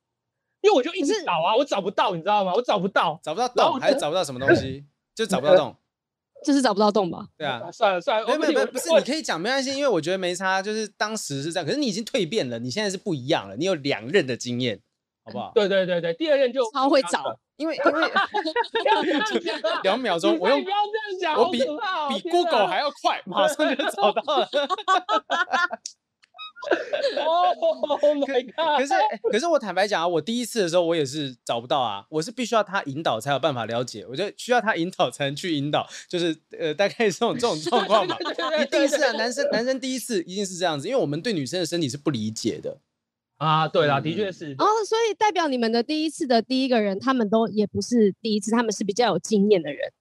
因为我就一直找啊，我找不到，你知道吗？我找不到，找不到洞，还是找不到什么东西，就找不到洞，就是找不到洞吧？对啊，算了算了，没没有，不是，你可以讲没关系，因为我觉得没差，就是当时是这样，可是你已经蜕变了，你现在是不一样了，你有两任的经验，好不好？对对对对，第二任就超会找。因为 因为 两秒钟，我用不要这样讲，我比比 Google 还要快，马上就找到了。哦，Oh my god！可是可是我坦白讲啊，我第一次的时候我也是找不到啊，我是必须要他引导才有办法了解，我觉得需要他引导才能去引导，就是呃大概这种这种状况嘛。你第一次啊，男生男生第一次一定是这样子，因为我们对女生的身体是不理解的。啊，对啦，的确是。哦，所以代表你们的第一次的第一个人，他们都也不是第一次，他们是比较有经验的人。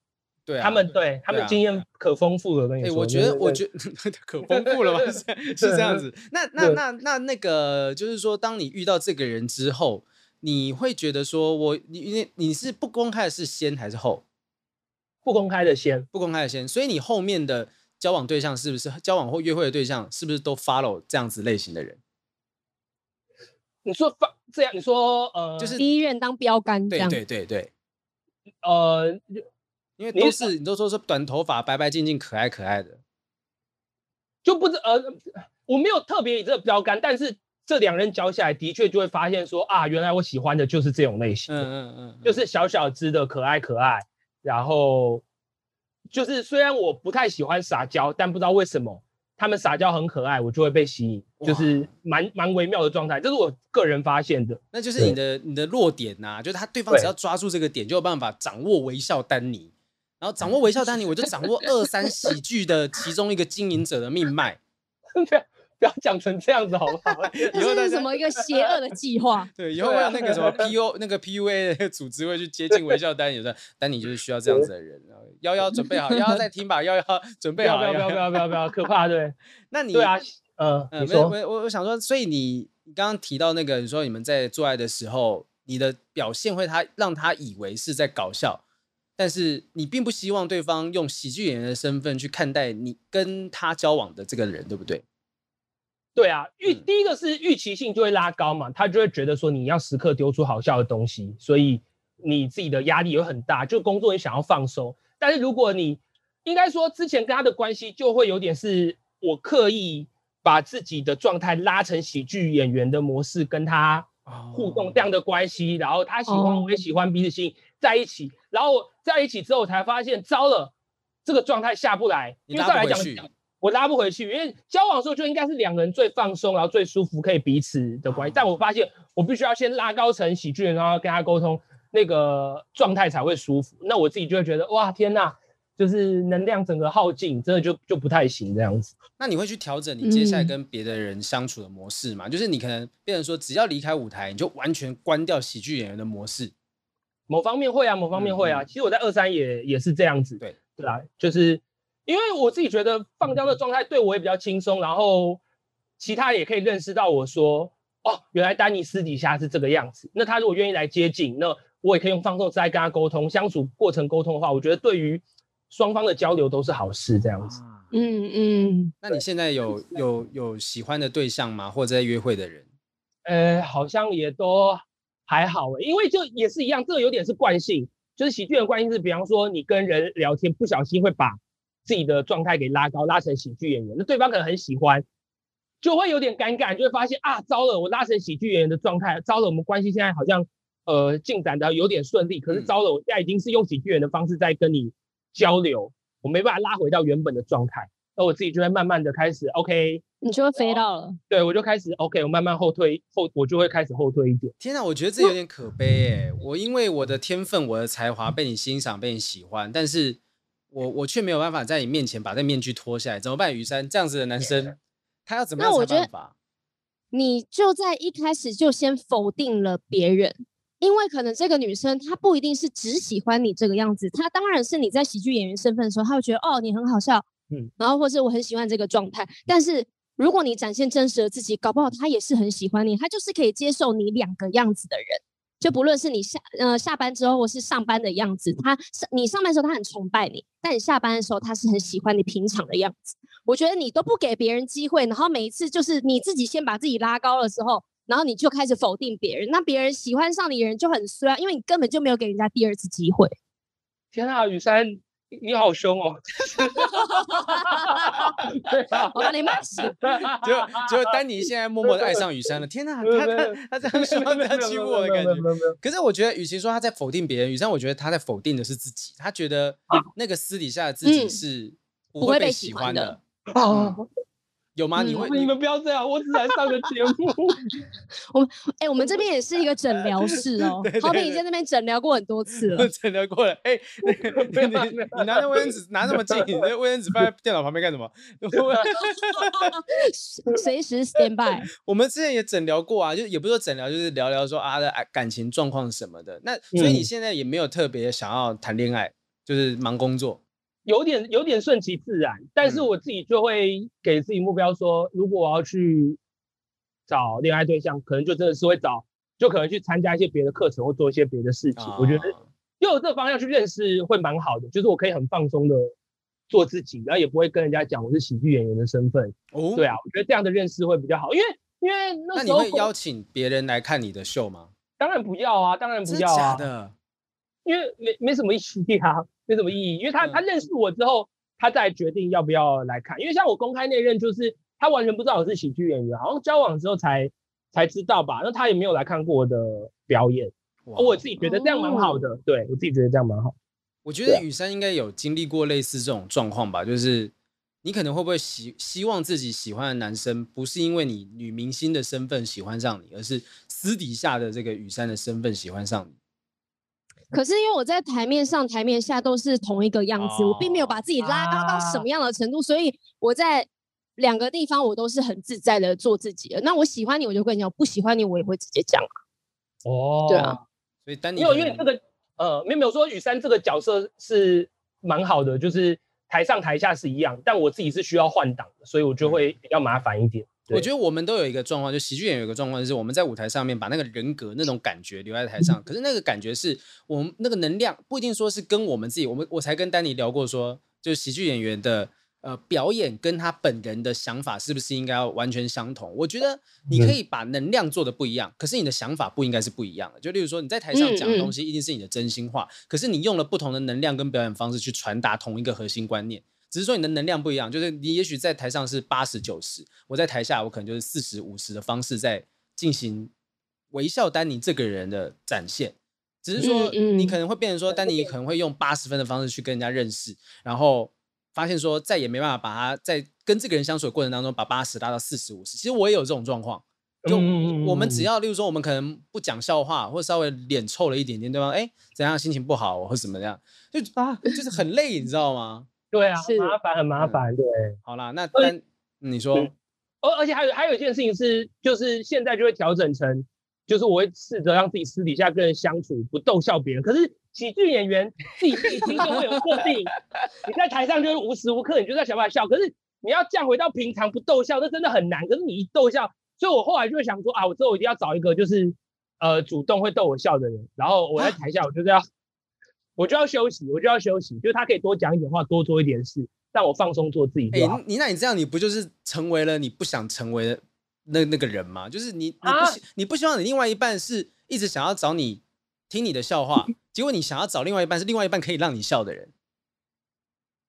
对，他们对他们经验可丰富了，跟你说。我觉得，我觉得可丰富了吧？是是这样子。那那那那那个，就是说，当你遇到这个人之后，你会觉得说，我你你你是不公开的是先还是后？不公开的先，不公开的先。所以你后面的交往对象是不是交往或约会的对象，是不是都 follow 这样子类型的人？你说发这样，你说呃，就是第一任当标杆这样，对对对对，呃，因为都是你，你都说是短头发、白白净净、可爱可爱的，就不知呃，我没有特别以这个标杆，但是这两人交下来的确就会发现说啊，原来我喜欢的就是这种类型，嗯嗯嗯，就是小小只的可爱可爱，然后就是虽然我不太喜欢撒娇，但不知道为什么。他们撒娇很可爱，我就会被吸引，就是蛮蛮微妙的状态，这是我个人发现的。那就是你的你的弱点呐、啊，就是他对方只要抓住这个点，就有办法掌握微笑丹尼，然后掌握 微笑丹尼，我就掌握二三喜剧的其中一个经营者的命脉。不要讲成这样子好不好？以后是什么一个邪恶的计划？对，以后会有那个什么 P U 那个 P U A 的组织会去接近微笑丹尼的，丹尼就是需要这样子的人。幺幺准备好，幺幺再听吧，幺幺准备好，不要不要不要不要不要，可怕对。那你对啊，嗯嗯，没有没有，我我想说，所以你你刚刚提到那个，你说你们在做爱的时候，你的表现会他让他以为是在搞笑，但是你并不希望对方用喜剧演员的身份去看待你跟他交往的这个人，对不对？对啊，预第一个是预期性就会拉高嘛，他就会觉得说你要时刻丢出好笑的东西，所以你自己的压力也很大，就工作也想要放松。但是如果你应该说之前跟他的关系就会有点是我刻意把自己的状态拉成喜剧演员的模式跟他互动这样的关系，然后他喜欢我也喜欢彼此心在一起，然后在一起之后才发现糟了，这个状态下不来，因为再来讲。我拉不回去，因为交往的时候就应该是两个人最放松，然后最舒服，可以彼此的关系。但我发现我必须要先拉高成喜剧人，然后跟他沟通，那个状态才会舒服。那我自己就会觉得，哇，天哪，就是能量整个耗尽，真的就就不太行这样子。那你会去调整你接下来跟别的人相处的模式吗？嗯、就是你可能变成说，只要离开舞台，你就完全关掉喜剧演员的模式。某方面会啊，某方面会啊。嗯、其实我在二三也也是这样子。对。对啊，就是因为我自己觉得放掉的状态对我也比较轻松，然后其他也可以认识到我说，哦，原来丹尼私底下是这个样子。那他如果愿意来接近，那我也可以用放松姿态跟他沟通，相处过程沟通的话，我觉得对于双方的交流都是好事，这样子。嗯嗯。那你现在有有有喜欢的对象吗？或者在约会的人？呃，好像也都还好诶，因为就也是一样，这个有点是惯性，就是喜剧的惯性是，比方说你跟人聊天，不小心会把自己的状态给拉高，拉成喜剧演员，那对方可能很喜欢，就会有点尴尬，就会发现啊，糟了，我拉成喜剧演员的状态，糟了，我们关系现在好像呃进展的有点顺利，可是糟了，我现在已经是用喜剧人的方式在跟你交流，我没办法拉回到原本的状态。那我自己就会慢慢的开始，OK，你就会飞到了，对我就开始 OK，我慢慢后退后，我就会开始后退一点。天哪，我觉得这有点可悲哎，我因为我的天分、我的才华被你欣赏、被你喜欢，但是我我却没有办法在你面前把这面具脱下来，怎么办？雨珊这样子的男生，他要怎么样才办法？你就在一开始就先否定了别人，因为可能这个女生她不一定是只喜欢你这个样子，她当然是你在喜剧演员身份的时候，她会觉得哦，你很好笑。嗯，然后或是我很喜欢这个状态，但是如果你展现真实的自己，搞不好她也是很喜欢你，她就是可以接受你两个样子的人，就不论是你下呃下班之后或是上班的样子，他你上班的时候她很崇拜你，但你下班的时候她是很喜欢你平常的样子。我觉得你都不给别人机会，然后每一次就是你自己先把自己拉高的时候，然后你就开始否定别人，那别人喜欢上你的人就很衰，因为你根本就没有给人家第二次机会。天啊，雨珊。你好凶哦！对啊，我把你骂死。就就丹尼现在默默的爱上雨珊了。天哪，他他他这样说，这样欺负我的感觉。可是我觉得，与其说他在否定别人，雨珊我觉得他在否定的是自己。他觉得那个私底下的自己是不会被喜欢的。有吗？你会？你们不要这样，我只来上个节目。我们哎，我们这边也是一个诊疗室哦。好比你在那边诊疗过很多次了。诊疗过了。哎，你你拿那卫生纸拿那么近，你那卫生纸放在电脑旁边干什么？随时 stand by。我们之前也诊疗过啊，就也不是说诊疗，就是聊聊说啊的感情状况什么的。那所以你现在也没有特别想要谈恋爱，就是忙工作。有点有点顺其自然，但是我自己就会给自己目标说，如果我要去找恋爱对象，可能就真的是会找，就可能去参加一些别的课程或做一些别的事情。我觉得就有这个方向去认识会蛮好的，就是我可以很放松的做自己，然后也不会跟人家讲我是喜剧演员的身份。哦，对啊，我觉得这样的认识会比较好，因为因为那时候那你会邀请别人来看你的秀吗？当然不要啊，当然不要啊，假的，因为没没什么意义啊。没什么意义，因为他他认识我之后，他再决定要不要来看。因为像我公开那任，就是他完全不知道我是喜剧演员，好像交往之后才才知道吧。那他也没有来看过我的表演，我自己觉得这样蛮好的。对，我自己觉得这样蛮好。我觉得雨珊应该有经历过类似这种状况吧，就是你可能会不会希希望自己喜欢的男生，不是因为你女明星的身份喜欢上你，而是私底下的这个雨珊的身份喜欢上你。可是因为我在台面上、台面下都是同一个样子，哦、我并没有把自己拉高到什么样的程度，啊、所以我在两个地方我都是很自在的做自己的。那我喜欢你，我就跟你讲；不喜欢你，我也会直接讲。哦，对啊，所以丹尼，因为因为这个呃，没有没有说雨珊这个角色是蛮好的，就是台上台下是一样，但我自己是需要换挡的，所以我就会比较麻烦一点。嗯我觉得我们都有一个状况，就喜剧演员有一个状况，就是我们在舞台上面把那个人格那种感觉留在台上，可是那个感觉是我们那个能量不一定说是跟我们自己，我们我才跟丹尼聊过说，就是喜剧演员的呃表演跟他本人的想法是不是应该要完全相同？我觉得你可以把能量做的不一样，可是你的想法不应该是不一样的。就例如说你在台上讲的东西一定是你的真心话，可是你用了不同的能量跟表演方式去传达同一个核心观念。只是说你的能量不一样，就是你也许在台上是八十九十，我在台下我可能就是四十五十的方式在进行微笑丹尼这个人的展现。只是说你可能会变成说丹尼可能会用八十分的方式去跟人家认识，然后发现说再也没办法把他在跟这个人相处的过程当中把八十拉到四十五十。其实我也有这种状况，就我们只要例如说我们可能不讲笑话，或稍微脸臭了一点点，对方哎怎样心情不好或怎么这样，就啊就是很累，你知道吗？对啊，是麻烦很麻烦，对。好啦，那但，你说，而而且还有还有一件事情是，就是现在就会调整成，就是我会试着让自己私底下跟人相处不逗笑别人。可是喜剧演员自己自己听就会有设定，你在台上就是无时无刻你就在想办法笑，可是你要降回到平常不逗笑，那真的很难。可是你一逗笑，所以我后来就会想说啊，我之后一定要找一个就是呃主动会逗我笑的人，然后我在台下我就是要我就要休息，我就要休息，就是他可以多讲一点话，多做一点事，让我放松做自己。哎、欸，你那你这样你不就是成为了你不想成为的那那个人吗？就是你你不你不希望你另外一半是一直想要找你听你的笑话，结果你想要找另外一半是另外一半可以让你笑的人。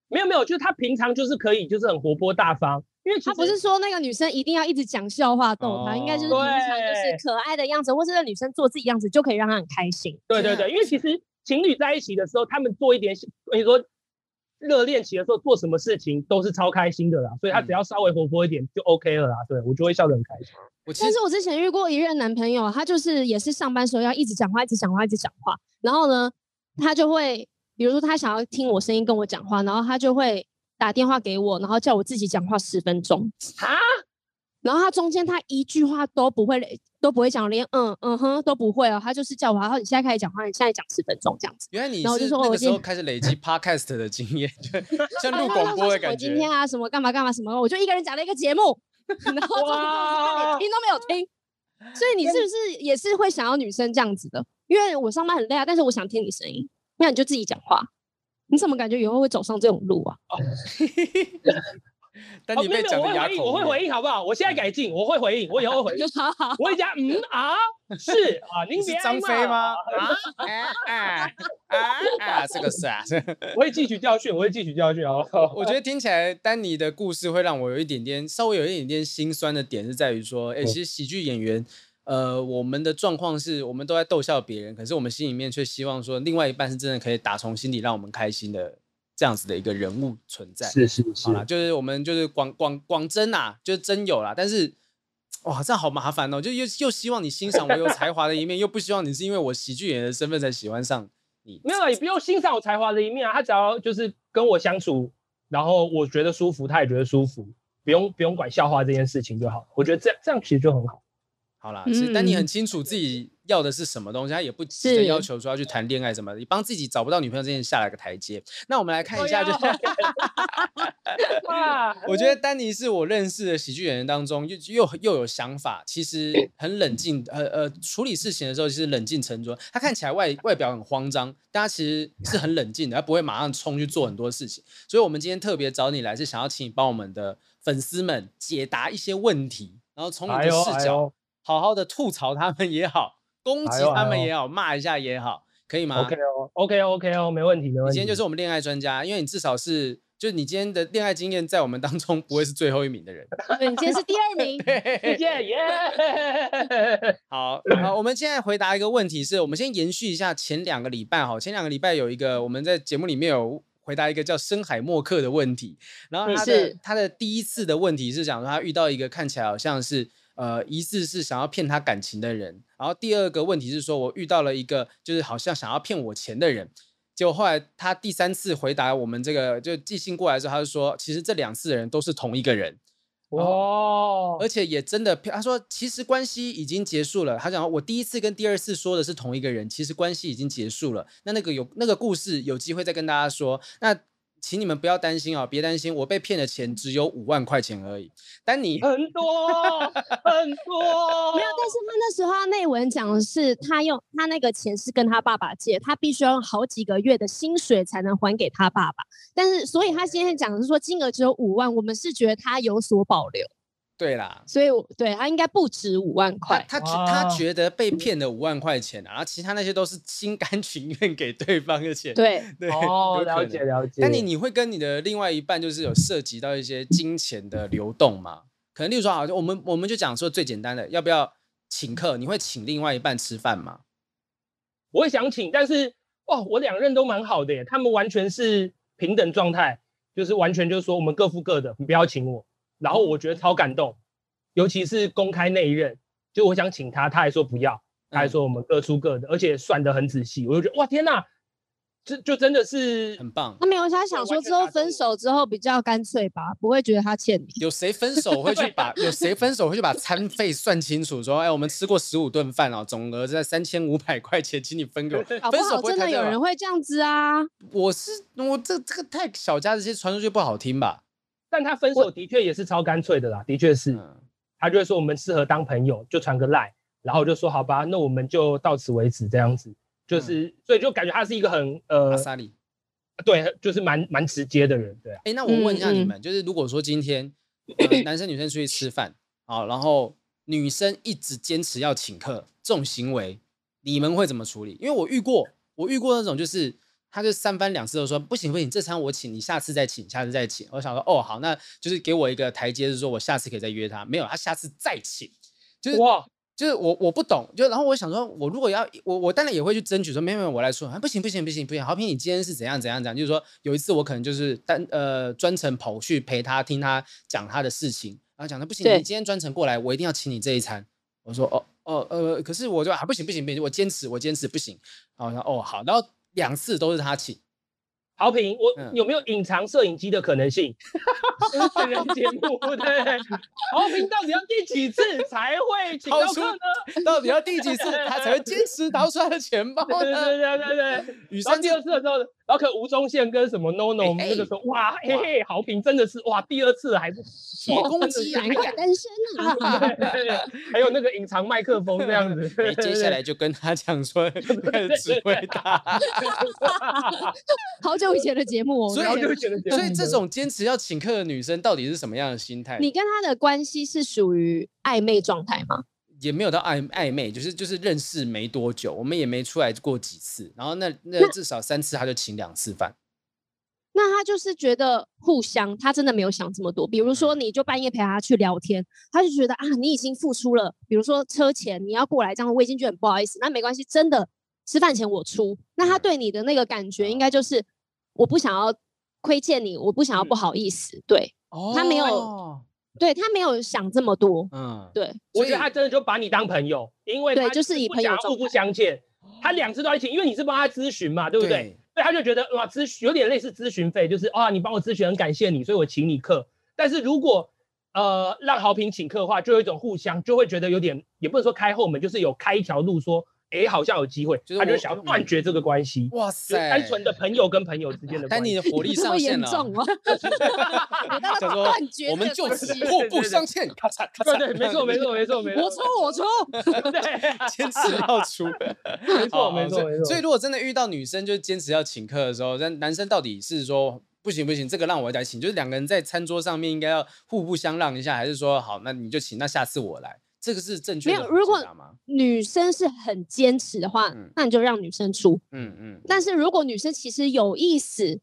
没有没有，就是他平常就是可以，就是很活泼大方。因为他不是说那个女生一定要一直讲笑话逗他，哦、应该就是平常就是可爱的样子，或是那女生做自己样子就可以让他很开心。对对对，因为其实情侣在一起的时候，他们做一点，你说热恋期的时候做什么事情都是超开心的啦，所以他只要稍微活泼一点就 OK 了啦。对，我就会笑得很开心。但是我之前遇过一任男朋友，他就是也是上班时候要一直讲话，一直讲话，一直讲话。然后呢，他就会，比如说他想要听我声音跟我讲话，然后他就会打电话给我，然后叫我自己讲话十分钟。啊？然后他中间他一句话都不会，都不会讲，连嗯嗯哼都不会哦。他就是叫我，然后你现在开始讲话，你现在讲十分钟这样子。原来你是那个时候开始累积 podcast 的经验，就 像录广播的感觉。我今天啊，什么干嘛干嘛什么，我就一个人讲了一个节目。然后连听都没有听，所以你是不是也是会想要女生这样子的？因为我上班很累啊，但是我想听你声音，那你就自己讲话。你怎么感觉以后会走上这种路啊？哦 但你被讲的哑口我会回应，好不好？我现在改进，我会回应，我以后会回应。我会讲，嗯啊，是啊，您是张飞吗？啊啊啊啊！这个是啊，我会汲取教训，我会汲取教训哦。我觉得听起来丹尼的故事会让我有一点点，稍微有一点点心酸的点是在于说，哎，其实喜剧演员，呃，我们的状况是我们都在逗笑别人，可是我们心里面却希望说，另外一半是真的可以打从心底让我们开心的。这样子的一个人物存在，是是是，好啦，就是我们就是广广广真呐，就是真有啦。但是，哇，这样好麻烦哦，就又又希望你欣赏我有才华的一面，又不希望你是因为我喜剧演员的身份才喜欢上你。没有，也不用欣赏我才华的一面啊，他只要就是跟我相处，然后我觉得舒服，他也觉得舒服，不用不用管笑话这件事情就好。我觉得这样这样其实就很好。好啦，是，但你很清楚自己要的是什么东西，他也不急着要求说要去谈恋爱什么的，你帮自己找不到女朋友之前下了个台阶。那我们来看一下，就是，我觉得丹尼是我认识的喜剧演员当中又又又有想法，其实很冷静，呃呃，处理事情的时候其实冷静沉着。他看起来外外表很慌张，但他其实是很冷静的，他不会马上冲去做很多事情。所以我们今天特别找你来，是想要请你帮我们的粉丝们解答一些问题，然后从你的视角。好好的吐槽他们也好，攻击他们也好，骂一下也好，可以吗？OK 哦，OK OK 哦，没问题，没问题。你今天就是我们恋爱专家，因为你至少是，就是你今天的恋爱经验在我们当中不会是最后一名的人。对，你今天是第二名 谢谢耶。好，好，我们现在回答一个问题是，是我们先延续一下前两个礼拜哈，前两个礼拜有一个我们在节目里面有回答一个叫深海默克的问题，然后他的他的第一次的问题是讲说他遇到一个看起来好像是。呃，疑似是想要骗他感情的人。然后第二个问题是说，我遇到了一个就是好像想要骗我钱的人。结果后来他第三次回答我们这个就寄信过来之后，他就说，其实这两次的人都是同一个人。哦，而且也真的骗。他说，其实关系已经结束了。他讲，我第一次跟第二次说的是同一个人，其实关系已经结束了。那那个有那个故事，有机会再跟大家说。那。请你们不要担心啊，别担心，我被骗的钱只有五万块钱而已。但你很多很多，没有。但是他那时候他内文讲的是，他用他那个钱是跟他爸爸借，他必须要用好几个月的薪水才能还给他爸爸。但是，所以他今天讲的是说金额只有五万，我们是觉得他有所保留。对啦，所以对他应该不止五万块，他他，他觉得被骗了五万块钱啊，然后其他那些都是心甘情愿给对方的钱。对对，哦，了解了解。那你你会跟你的另外一半就是有涉及到一些金钱的流动吗？可能例如说，好，我们我们就讲说最简单的，要不要请客？你会请另外一半吃饭吗？我会想请，但是哦，我两任都蛮好的耶，他们完全是平等状态，就是完全就是说我们各付各的，你不要请我。然后我觉得超感动，尤其是公开那一任，就我想请他，他还说不要，他还说我们各出各的，而且算得很仔细，我就觉得哇天哪，这就真的是很棒。他没有，他想说之后分手之后比较干脆吧，不会觉得他欠你。有谁分手会去把 有谁分手会去把餐费算清楚？说，哎，我们吃过十五顿饭哦，总额在三千五百块钱，请你分给我。分手真的有人会这样子啊？我是我这这个太小家子气，传出去不好听吧？但他分手的确也是超干脆的啦，的确是，嗯、他就会说我们适合当朋友，就传个赖，然后就说好吧，那我们就到此为止这样子。就是，嗯、所以就感觉他是一个很呃，阿莎力，对，就是蛮蛮直接的人，对。哎，那我问一下你们，嗯、就是如果说今天、呃、男生女生出去吃饭，好，然后女生一直坚持要请客，这种行为你们会怎么处理？因为我遇过，我遇过那种就是，他就三番两次都说不行不行，这餐我请，你下次再请，下次再请。我想说，哦，好，那就是给我一个台阶，就是说我下次可以再约他。没有，他下次再请，就是哇。就是我我不懂，就然后我想说，我如果要我我当然也会去争取说，没有没有我来说，啊不行不行不行不行，豪平你今天是怎样怎样怎样，就是说有一次我可能就是单呃专程跑去陪他听他讲他的事情，然后讲的不行，你今天专程过来，我一定要请你这一餐。我说哦哦呃，可是我就啊不行不行不行，我坚持我坚持不行。然后我说哦好，然后两次都是他请。豪平，我有没有隐藏摄影机的可能性？私人节目对，豪平到底要第几次才会请到客呢？到底要第几次他才会坚持掏出他的钱包呢？对对对对对。雨山第二次的时候，然后可吴宗宪跟什么 NONO 那个时候，哇嘿嘿，好评真的是哇，第二次还不铁公鸡啊，还单身啊？还有那个隐藏麦克风这样子。接下来就跟他讲说，开始指挥他。好久。以前的节目，所以所以这种坚持要请客的女生到底是什么样的心态？你跟她的关系是属于暧昧状态吗？也没有到暧暧昧，就是就是认识没多久，我们也没出来过几次，然后那那至少三次他就请两次饭。那他就是觉得互相，他真的没有想这么多。比如说，你就半夜陪他去聊天，他就觉得啊，你已经付出了，比如说车钱，你要过来这样，我已经觉得很不好意思。那没关系，真的吃饭钱我出。那他对你的那个感觉，应该就是。我不想要亏欠你，我不想要不好意思。对，他没有，对他没有想这么多。嗯，对，我觉得他真的就把你当朋友，因为他就是以朋友互不相欠。他两次都要请，因为你是帮他咨询嘛，对不对？所以他就觉得哇，咨询有点类似咨询费，就是啊，你帮我咨询很感谢你，所以我请你客。但是如果呃让豪平请客的话，就有一种互相，就会觉得有点，也不能说开后门，就是有开一条路说。哎，好像有机会，就是他就想要断绝这个关系。哇塞，单纯的朋友跟朋友之间的关系。但你的火力 上限了。叫做断绝，我们就此互不相欠。咔嚓咔嚓。对对，没错没错没错没错。我出我出。对，坚持要出。没错没错没错。所以如果真的遇到女生就坚持要请客的时候，那男生到底是说不行不行，这个让我来请，就是两个人在餐桌上面应该要互不相让一下，还是说好，那你就请，那下次我来。这个是正确的。没有，如果女生是很坚持的话，嗯、那你就让女生出。嗯嗯。嗯，但是如果女生其实有意思，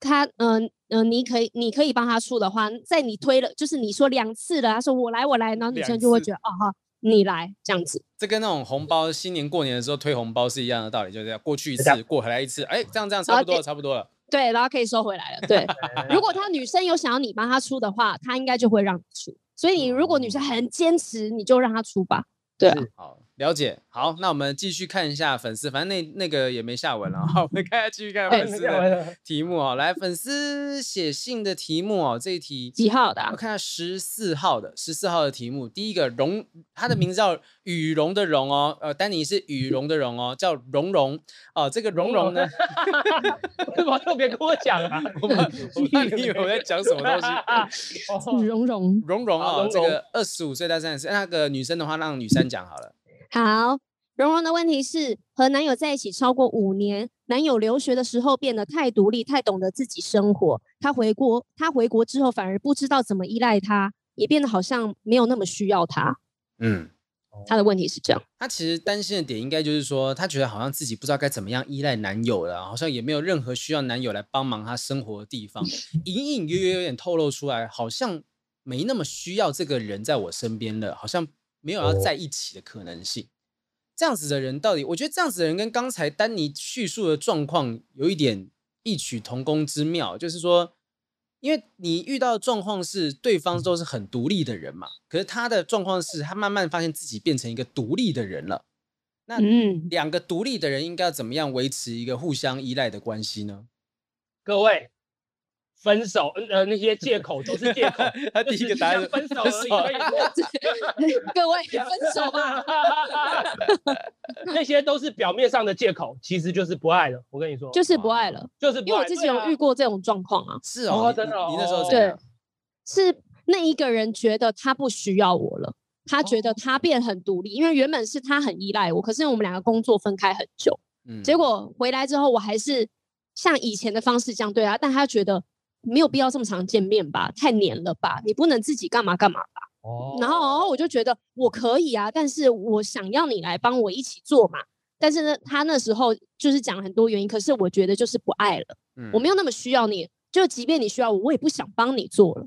她嗯嗯、呃呃，你可以你可以帮她出的话，在你推了，就是你说两次了，她说我来我来，然后女生就会觉得哦好，你来这样子。这跟那种红包新年过年的时候推红包是一样的道理，就是这样过去一次，过回来一次，哎，这样这样差不多了，差不多了。对，然后可以收回来了。对，如果他女生有想要你帮他出的话，他应该就会让你出。所以你如果女生很坚持，你就让她出吧。对啊，好，了解。好，那我们继续看一下粉丝，反正那那个也没下文了。好，我们看下继续看粉丝的题目啊。来，粉丝写信的题目哦，这一题几号的？我看下十四号的，十四号的题目。第一个荣，他的名字叫羽绒的绒哦，呃，丹尼是羽绒的绒哦，叫蓉蓉哦。这个蓉蓉呢，为什么特别跟我讲啊？我怕你以为我在讲什么东西？蓉蓉，蓉蓉啊，这个二十五岁到三十岁，那个女生的话，让女生讲好了。好，蓉蓉的问题是和男友在一起超过五年，男友留学的时候变得太独立，太懂得自己生活。他回国，他回国之后反而不知道怎么依赖他，也变得好像没有那么需要他。嗯，他的问题是这样。他其实担心的点应该就是说，他觉得好像自己不知道该怎么样依赖男友了，好像也没有任何需要男友来帮忙他生活的地方，隐隐约约有点透露出来，好像没那么需要这个人在我身边了，好像。没有要在一起的可能性，这样子的人到底？我觉得这样子的人跟刚才丹尼叙述的状况有一点异曲同工之妙，就是说，因为你遇到的状况是对方都是很独立的人嘛，可是他的状况是他慢慢发现自己变成一个独立的人了，那嗯，两个独立的人应该要怎么样维持一个互相依赖的关系呢？各位。分手，呃，那些借口都是借口。他第一个答案是分手而已。各位分手吧。那些都是表面上的借口，其实就是不爱了。我跟你说，就是不爱了，就是不爱。因为我之前有遇过这种状况啊。是哦，真的。你那时候对，是那一个人觉得他不需要我了，他觉得他变很独立，因为原本是他很依赖我，可是我们两个工作分开很久，嗯，结果回来之后，我还是像以前的方式这样对他，但他觉得。没有必要这么常见面吧，太黏了吧？你不能自己干嘛干嘛吧？哦，然后，我就觉得我可以啊，但是我想要你来帮我一起做嘛。但是呢，他那时候就是讲很多原因，可是我觉得就是不爱了。嗯，我没有那么需要你，就即便你需要我，我也不想帮你做了。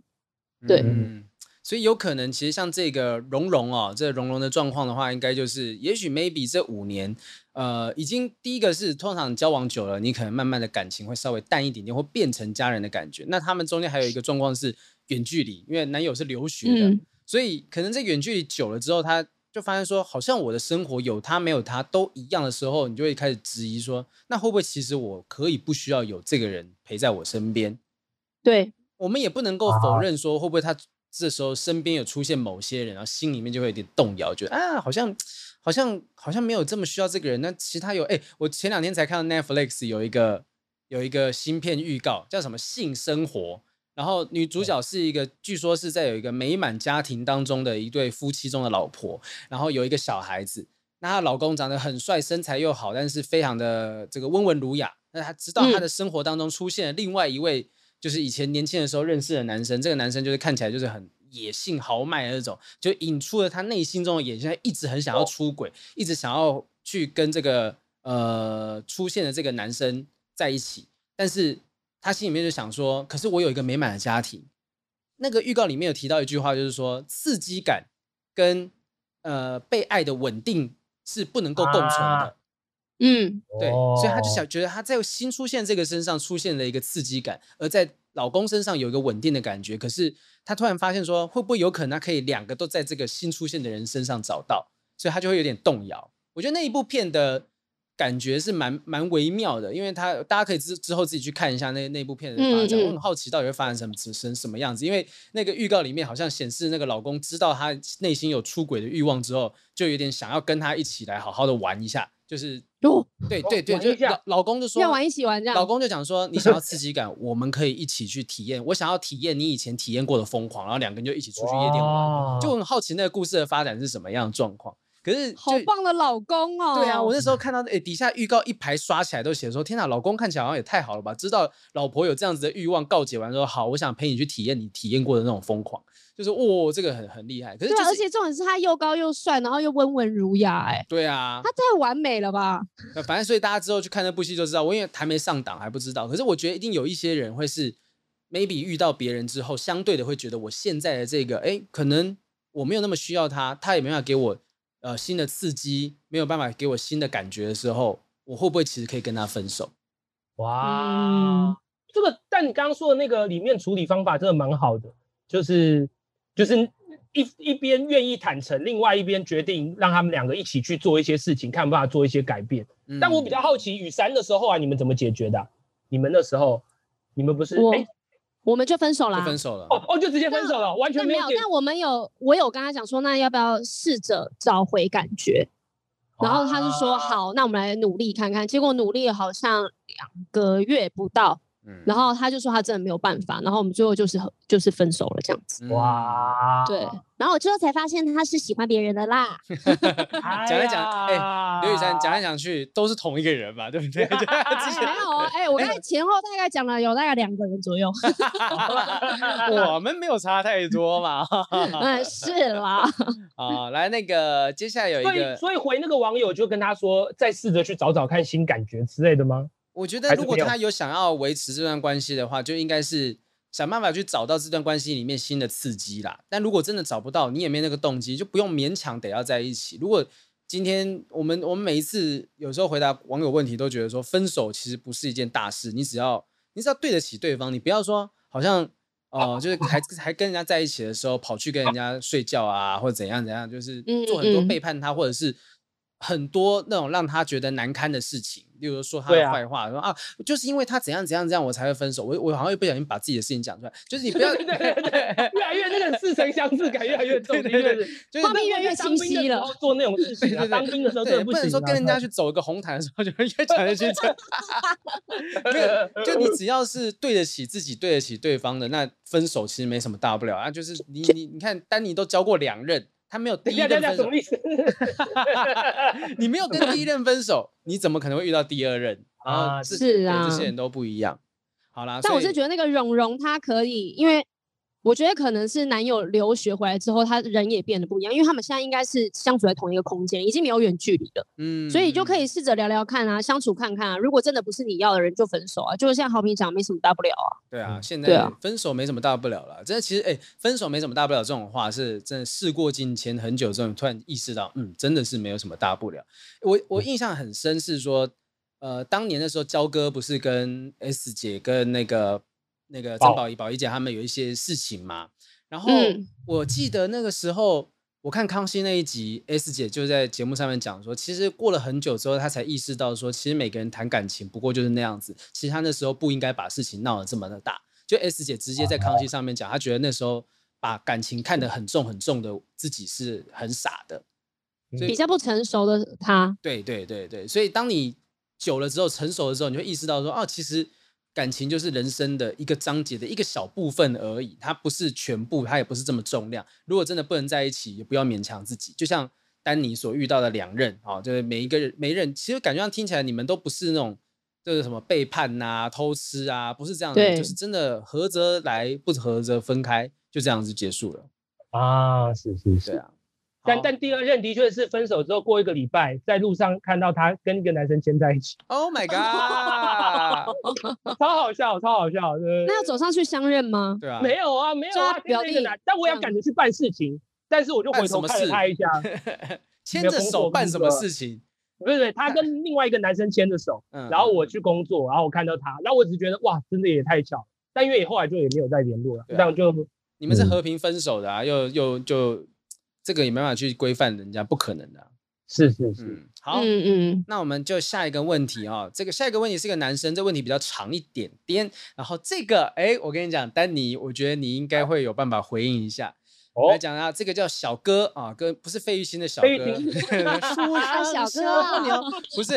对。嗯所以有可能，其实像这个蓉蓉哦，这蓉蓉的状况的话，应该就是，也许 maybe 这五年，呃，已经第一个是通常交往久了，你可能慢慢的感情会稍微淡一点点，或变成家人的感觉。那他们中间还有一个状况是远距离，因为男友是留学的，嗯、所以可能这远距离久了之后，他就发现说，好像我的生活有他没有他都一样的时候，你就会开始质疑说，那会不会其实我可以不需要有这个人陪在我身边？对，我们也不能够否认说，会不会他。这时候身边有出现某些人，然后心里面就会有点动摇，觉得啊，好像好像好像没有这么需要这个人。那其他有哎，我前两天才看到 Netflix 有一个有一个新片预告，叫什么《性生活》，然后女主角是一个，据说是在有一个美满家庭当中的一对夫妻中的老婆，然后有一个小孩子。那她老公长得很帅，身材又好，但是非常的这个温文儒雅。那她知道她的生活当中出现了另外一位。就是以前年轻的时候认识的男生，这个男生就是看起来就是很野性豪迈的那种，就引出了他内心中的野性，他一直很想要出轨，一直想要去跟这个呃出现的这个男生在一起，但是他心里面就想说，可是我有一个美满的家庭。那个预告里面有提到一句话，就是说刺激感跟呃被爱的稳定是不能够共存的。啊嗯，对，所以他就想觉得他在新出现这个身上出现了一个刺激感，而在老公身上有一个稳定的感觉。可是他突然发现说，会不会有可能他可以两个都在这个新出现的人身上找到？所以他就会有点动摇。我觉得那一部片的感觉是蛮蛮微妙的，因为他大家可以之之后自己去看一下那那部片的发展。嗯嗯，我很好奇到底会发生什么什什么样子，因为那个预告里面好像显示那个老公知道他内心有出轨的欲望之后，就有点想要跟他一起来好好的玩一下。就是，对对对，就老老公就说要玩一起玩这样，老公就讲说，你想要 刺激感，我们可以一起去体验。我想要体验你以前体验过的疯狂，然后两个人就一起出去夜店玩，就很好奇那个故事的发展是什么样的状况。可是好棒的老公哦，对啊，我那时候看到诶底下预告一排刷起来都写说，天哪，老公看起来好像也太好了吧？知道老婆有这样子的欲望，告解完之后，好，我想陪你去体验你体验过的那种疯狂。就是哇，这个很很厉害。可是、就是，而且重点是他又高又帅，然后又温文儒雅，哎，对啊，他太完美了吧？反正所以大家之后去看那部戏就知道，我因为还没上档还不知道。可是我觉得一定有一些人会是，maybe 遇到别人之后，相对的会觉得我现在的这个，哎，可能我没有那么需要他，他也没办法给我呃新的刺激，没有办法给我新的感觉的时候，我会不会其实可以跟他分手？哇，嗯、这个但你刚刚说的那个里面处理方法真的蛮好的，就是。就是一一边愿意坦诚，另外一边决定让他们两个一起去做一些事情，看办法做一些改变。嗯、但我比较好奇，雨山的时候啊，你们怎么解决的、啊？你们那时候，你们不是哎，欸、我们就分手了、分手了。哦哦，就直接分手了，完全没有。但我们有，我有跟他讲说，那要不要试着找回感觉？然后他就说、啊、好，那我们来努力看看。结果努力了好像两个月不到。然后他就说他真的没有办法，然后我们最后就是就是分手了这样子。哇，对，然后我最后才发现他是喜欢别人的啦。讲来讲，哎，刘雨珊讲来讲去都是同一个人嘛，对不对？没有，哎，我刚才前后大概讲了有大概两个人左右。我们没有差太多嘛。嗯，是啦。啊，来那个接下来有一个，所以所以回那个网友就跟他说，再试着去找找看新感觉之类的吗？我觉得，如果他有想要维持这段关系的话，就应该是想办法去找到这段关系里面新的刺激啦。但如果真的找不到，你也没那个动机，就不用勉强得要在一起。如果今天我们我们每一次有时候回答网友问题，都觉得说分手其实不是一件大事，你只要你只要对得起对方，你不要说好像哦、呃，就是还还跟人家在一起的时候跑去跟人家睡觉啊，或者怎样怎样，就是做很多背叛他或者是。很多那种让他觉得难堪的事情，例如说他的坏话，啊说啊，就是因为他怎样怎样怎样，我才会分手。我我好像又不小心把自己的事情讲出来，就是你不要 对对对，越来越那个似曾相识感越来越重，对对对，就是画面越来越清晰了。做那种事情，啊，当兵的时候对，不能说跟人家去走一个红毯的时候就会 越讲越清楚。就你只要是对得起自己，对得起对方的，那分手其实没什么大不了啊。就是你你你看，丹尼都交过两任。他没有第一任分手，你没有跟第一任分手，你怎么可能会遇到第二任啊？是啊，这些人都不一样。好啦，但我是觉得那个蓉蓉她可以，因为。我觉得可能是男友留学回来之后，他人也变得不一样，因为他们现在应该是相处在同一个空间，已经没有远距离了，嗯，所以就可以试着聊聊看啊，相处看看啊。如果真的不是你要的人，就分手啊。就是像豪平讲，没什么大不了啊。对啊，现在分手没什么大不了了。啊、真的，其实哎、欸，分手没什么大不了这种话，是真的事过境迁很久之后，突然意识到，嗯，真的是没有什么大不了。我我印象很深是说，呃，当年的时候，焦哥不是跟 S 姐跟那个那个曾宝仪宝仪姐他们有一些事情嘛。然后我记得那个时候，我看康熙那一集，S 姐就在节目上面讲说，其实过了很久之后，她才意识到说，其实每个人谈感情不过就是那样子。其实她那时候不应该把事情闹得这么的大。就 S 姐直接在康熙上面讲，她觉得那时候把感情看得很重很重的自己是很傻的，比较不成熟的她。对对对对，所以当你久了之后，成熟的时候，你会意识到说，哦，其实。感情就是人生的一个章节的一个小部分而已，它不是全部，它也不是这么重量。如果真的不能在一起，也不要勉强自己。就像丹尼所遇到的两任啊，就是每一个人每一任，其实感觉上听起来你们都不是那种就是什么背叛呐、啊、偷吃啊，不是这样的，就是真的合则来，不合则分开，就这样子结束了啊。是是是啊。但但第二任的确是分手之后过一个礼拜，在路上看到他跟一个男生牵在一起。Oh my god！超好笑，超好笑。那要走上去相认吗？对啊，没有啊，没有啊。表弟，但我要赶着去办事情，但是我就回头看了他一下，牵着手办什么事情？不是，不是，他跟另外一个男生牵着手，然后我去工作，然后我看到他，然后我只觉得哇，真的也太巧。但因为后来就也没有再联络了，这样就你们是和平分手的啊？又又就。这个也没办法去规范人家，不可能的。是是是，嗯、好，嗯嗯，那我们就下一个问题啊、哦。这个下一个问题是个男生，这个问题比较长一点点。然后这个，哎，我跟你讲，丹尼，我觉得你应该会有办法回应一下。哦、来讲啊，这个叫小哥啊，哥不是费玉清的小哥，书 生小哥，不是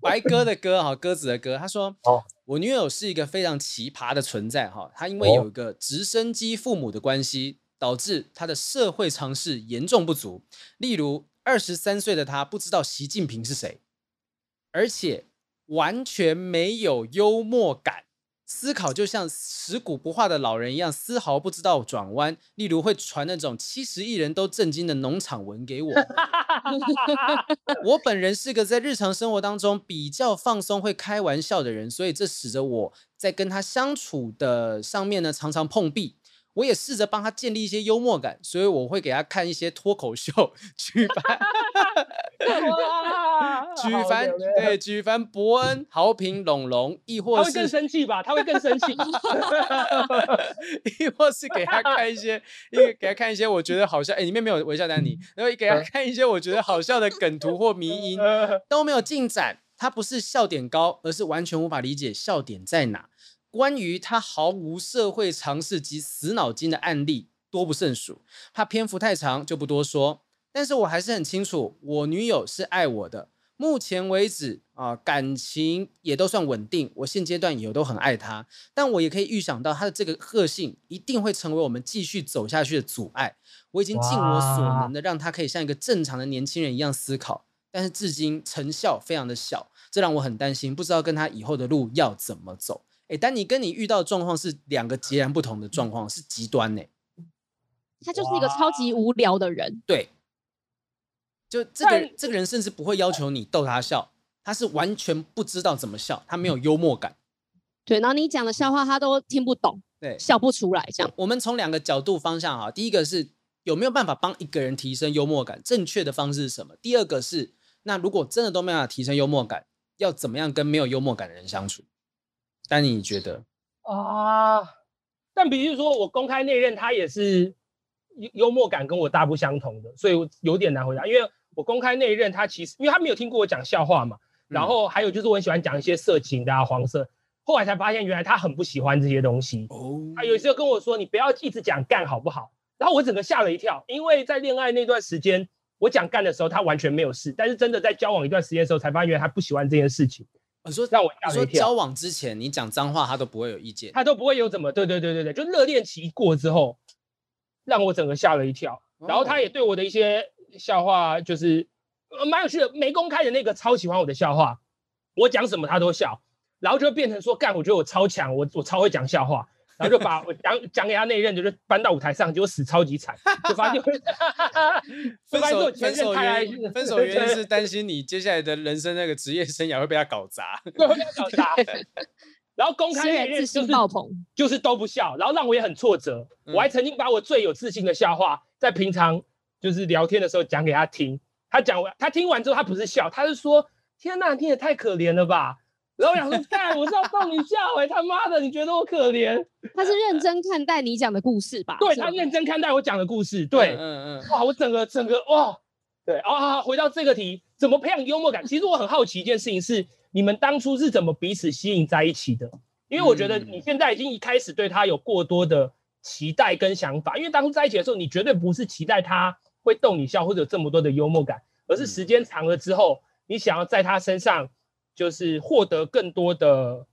白鸽的鸽哈，鸽子的鸽。他说，哦、我女友是一个非常奇葩的存在哈，她因为有一个直升机父母的关系。导致他的社会常识严重不足，例如二十三岁的他不知道习近平是谁，而且完全没有幽默感，思考就像食古不化的老人一样，丝毫不知道转弯。例如会传那种七十亿人都震惊的农场文给我。我本人是个在日常生活当中比较放松、会开玩笑的人，所以这使得我在跟他相处的上面呢，常常碰壁。我也试着帮他建立一些幽默感，所以我会给他看一些脱口秀，举凡 举凡对举凡伯恩、豪平、龙龙，亦或是他会更生气吧？他会更生气，亦或是给他看一些，因为给他看一些我觉得好笑，哎，里面没有微笑丹尼，然后给他看一些我觉得好笑的梗图或迷因，都没有进展。他不是笑点高，而是完全无法理解笑点在哪。关于他毫无社会常识及死脑筋的案例多不胜数，怕篇幅太长就不多说。但是我还是很清楚，我女友是爱我的，目前为止啊，感情也都算稳定。我现阶段也都很爱她，但我也可以预想到她的这个个性一定会成为我们继续走下去的阻碍。我已经尽我所能的让她可以像一个正常的年轻人一样思考，但是至今成效非常的小，这让我很担心，不知道跟她以后的路要怎么走。哎，但你跟你遇到的状况是两个截然不同的状况，是极端呢。他就是一个超级无聊的人。对，就这个但这个人甚至不会要求你逗他笑，他是完全不知道怎么笑，他没有幽默感。对，然后你讲的笑话他都听不懂，对，笑不出来这样。我们从两个角度方向哈，第一个是有没有办法帮一个人提升幽默感，正确的方式是什么？第二个是，那如果真的都没有办法提升幽默感，要怎么样跟没有幽默感的人相处？但你觉得啊？但比如说，我公开那任他也是幽幽默感跟我大不相同的，所以有点难回答。因为我公开内任他其实，因为他没有听过我讲笑话嘛，然后还有就是我很喜欢讲一些色情的啊、黄色，后来才发现原来他很不喜欢这些东西。哦，他有时候跟我说：“你不要一直讲干好不好？”然后我整个吓了一跳，因为在恋爱那段时间，我讲干的时候他完全没有事，但是真的在交往一段时间的时候，才发现原来他不喜欢这件事情。我说让我吓了一跳。说交往之前你讲脏话他都不会有意见，他都不会有怎么？对对对对对，就热恋期一过之后，让我整个吓了一跳。然后他也对我的一些笑话就是呃蛮有趣的，没公开的那个超喜欢我的笑话，我讲什么他都笑，然后就变成说干，我觉得我超强，我我超会讲笑话，然后就把我讲讲给他那一任，就是搬到舞台上，结果死超级惨，就发现 分手分手原因分手原因是担心你接下来的人生那个职业生涯会被他搞砸，会被他搞砸。然后公开那一任就是爆棚，就是都不笑，然后让我也很挫折。我还曾经把我最有自信的笑话。在平常就是聊天的时候讲给他听，他讲完，他听完之后，他不是笑，他是说：“天呐，你也太可怜了吧！”然后我想说：“干，我是要逗你笑哎、欸，他妈的，你觉得我可怜？”他是认真看待你讲的故事吧？对，他认真看待我讲的故事，对，嗯嗯，嗯，哇，我整个整个哇，对啊，回到这个题，怎么培养幽默感？其实我很好奇一件事情是，你们当初是怎么彼此吸引在一起的？因为我觉得你现在已经一开始对他有过多的。期待跟想法，因为当初在一起的时候，你绝对不是期待他会逗你笑或者有这么多的幽默感，而是时间长了之后，你想要在他身上就是获得更多的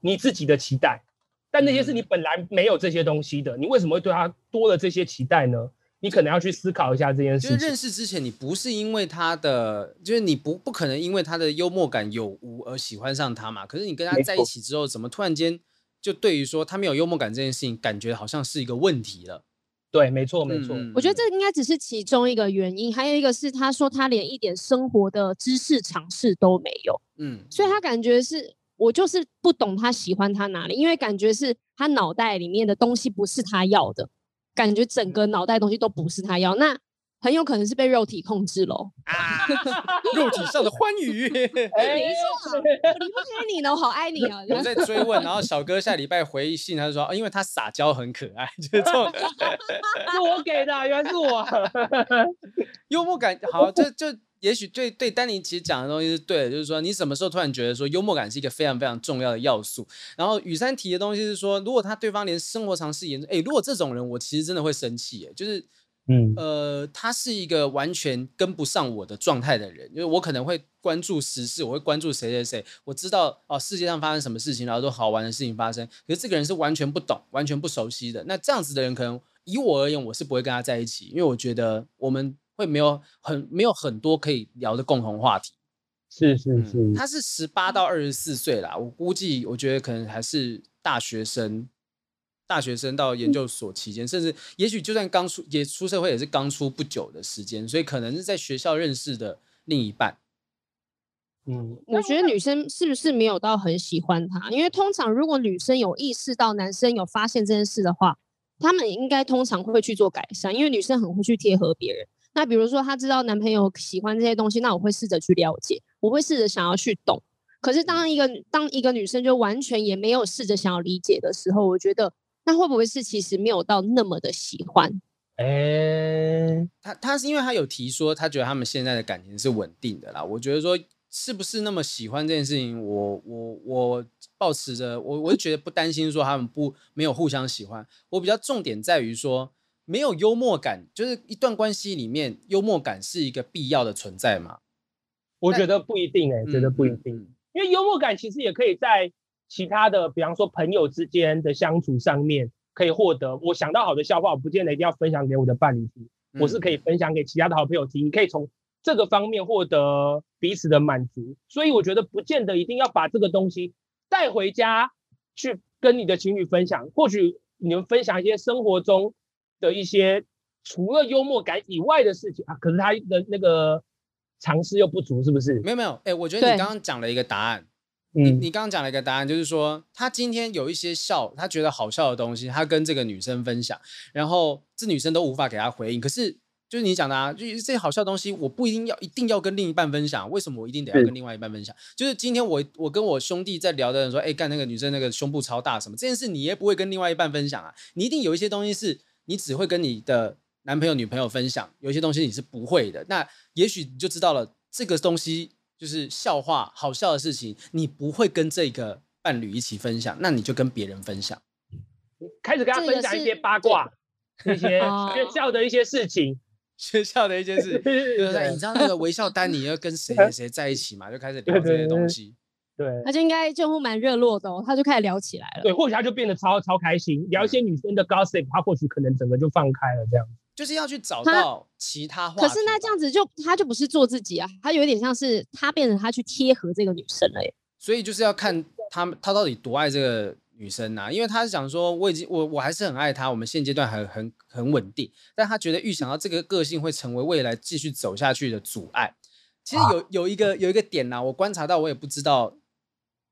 你自己的期待。但那些是你本来没有这些东西的，你为什么会对他多了这些期待呢？你可能要去思考一下这件事情。就是认识之前，你不是因为他的，就是你不不可能因为他的幽默感有无而喜欢上他嘛？可是你跟他在一起之后，怎么突然间？就对于说他没有幽默感这件事情，感觉好像是一个问题了。对，没错，没错。嗯，我觉得这应该只是其中一个原因，还有一个是他说他连一点生活的知识尝试都没有。嗯，所以他感觉是我就是不懂他喜欢他哪里，因为感觉是他脑袋里面的东西不是他要的，感觉整个脑袋东西都不是他要。那。很有可能是被肉体控制喽，啊，肉体上的欢愉。没错，我离不开你呢，我好爱你啊！我在追问，然后小哥下礼拜回信，他就说，因为他撒娇很可爱，就是这种。是我给的，原来是我。幽默感好，就就也许对对丹尼其实讲的东西是对的，就是说你什么时候突然觉得说幽默感是一个非常非常重要的要素。然后雨珊提的东西是说，如果他对方连生活常识也，哎，如果这种人，我其实真的会生气，哎，就是。嗯，呃，他是一个完全跟不上我的状态的人，因为我可能会关注时事，我会关注谁谁谁，我知道哦，世界上发生什么事情，然后都好玩的事情发生，可是这个人是完全不懂、完全不熟悉的。那这样子的人，可能以我而言，我是不会跟他在一起，因为我觉得我们会没有很没有很多可以聊的共同话题。是是是，嗯，他是十八到二十四岁啦，我估计，我觉得可能还是大学生。大学生到研究所期间，甚至也许就算刚出也出社会，也是刚出不久的时间，所以可能是在学校认识的另一半。嗯，我觉得女生是不是没有到很喜欢他？因为通常如果女生有意识到男生有发现这件事的话，他们应该通常会去做改善，因为女生很会去贴合别人。那比如说她知道男朋友喜欢这些东西，那我会试着去了解，我会试着想要去懂。可是当一个当一个女生就完全也没有试着想要理解的时候，我觉得。那会不会是其实没有到那么的喜欢？哎、欸，他他是因为他有提说，他觉得他们现在的感情是稳定的啦。我觉得说是不是那么喜欢这件事情，我我我抱持着我我就觉得不担心说他们不没有互相喜欢。我比较重点在于说，没有幽默感，就是一段关系里面幽默感是一个必要的存在嘛？我觉得不一定哎、欸，觉得不一定、嗯，因为幽默感其实也可以在。其他的，比方说朋友之间的相处上面，可以获得。我想到好的笑话，我不见得一定要分享给我的伴侣听，我是可以分享给其他的好朋友听。你可以从这个方面获得彼此的满足。所以我觉得不见得一定要把这个东西带回家去跟你的情侣分享。或许你们分享一些生活中的一些除了幽默感以外的事情啊，可是他的那个尝试又不足，是不是？没有没有，哎、欸，我觉得你刚刚讲了一个答案。你你刚刚讲了一个答案，就是说他今天有一些笑，他觉得好笑的东西，他跟这个女生分享，然后这女生都无法给他回应。可是就是你讲的啊，就是这些好笑的东西，我不一定要一定要跟另一半分享，为什么我一定得要跟另外一半分享？就是今天我我跟我兄弟在聊的人说，哎，干那个女生那个胸部超大什么这件事，你也不会跟另外一半分享啊。你一定有一些东西是你只会跟你的。男朋友、女朋友分享，有些东西你是不会的，那也许你就知道了，这个东西就是笑话、好笑的事情，你不会跟这个伴侣一起分享，那你就跟别人分享，开始跟他分享一些八卦，一些学校的一些事情，学校的一些事情，对，你知道那个微笑丹尼要跟谁谁 谁在一起嘛？就开始聊这些东西。对，他就应该就会蛮热络的哦，他就开始聊起来了。对，或许他就变得超超开心，聊一些女生的 gossip，他或许可能整个就放开了这样。就是要去找到其他话。可是那这样子就他就不是做自己啊，他有点像是他变成他去贴合这个女生了耶。所以就是要看他他到底多爱这个女生啊，因为他是想说我已经我我还是很爱她，我们现阶段还很很稳定，但他觉得预想到这个个性会成为未来继续走下去的阻碍。其实有有一个有一个点呐、啊，我观察到，我也不知道。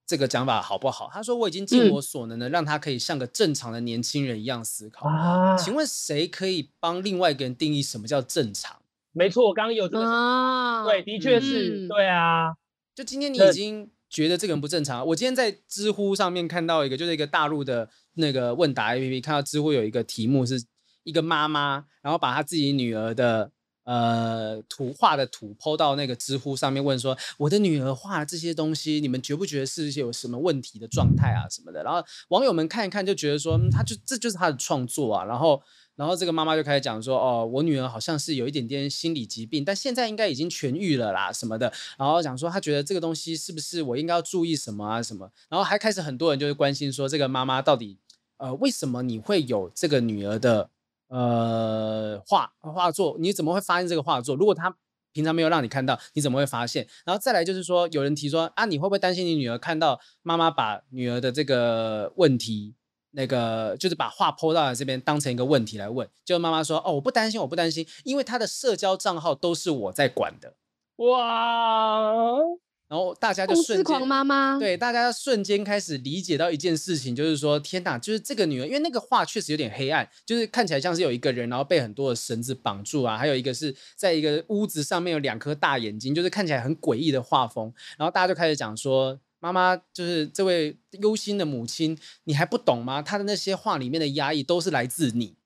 这个讲法好不好？他说我已经尽我所能的让他可以像个正常的年轻人一样思考。啊、请问谁可以帮另外一个人定义什么叫正常？没错，我刚刚有这个，啊、对，的确是、嗯、对啊。就今天你已经觉得这个人不正常。我今天在知乎上面看到一个，就是一个大陆的那个问答 APP，看到知乎有一个题目是一个妈妈，然后把她自己女儿的。呃，图画的图 po 到那个知乎上面问说，我的女儿画这些东西，你们觉不觉得是一些有什么问题的状态啊什么的？然后网友们看一看就觉得说，他、就这就是他的创作啊。然后，然后这个妈妈就开始讲说，哦，我女儿好像是有一点点心理疾病，但现在应该已经痊愈了啦什么的。然后讲说，他觉得这个东西是不是我应该要注意什么啊什么？然后还开始很多人就是关心说，这个妈妈到底呃为什么你会有这个女儿的？呃，画画作，你怎么会发现这个画作？如果他平常没有让你看到，你怎么会发现？然后再来就是说，有人提说啊，你会不会担心你女儿看到妈妈把女儿的这个问题，那个就是把画 po 到这边当成一个问题来问？就妈妈说哦，我不担心，我不担心，因为她的社交账号都是我在管的。哇！然后大家就瞬间，妈妈对，大家瞬间开始理解到一件事情，就是说，天哪，就是这个女儿，因为那个画确实有点黑暗，就是看起来像是有一个人，然后被很多的绳子绑住啊，还有一个是在一个屋子上面有两颗大眼睛，就是看起来很诡异的画风。然后大家就开始讲说，妈妈就是这位忧心的母亲，你还不懂吗？她的那些画里面的压抑都是来自你。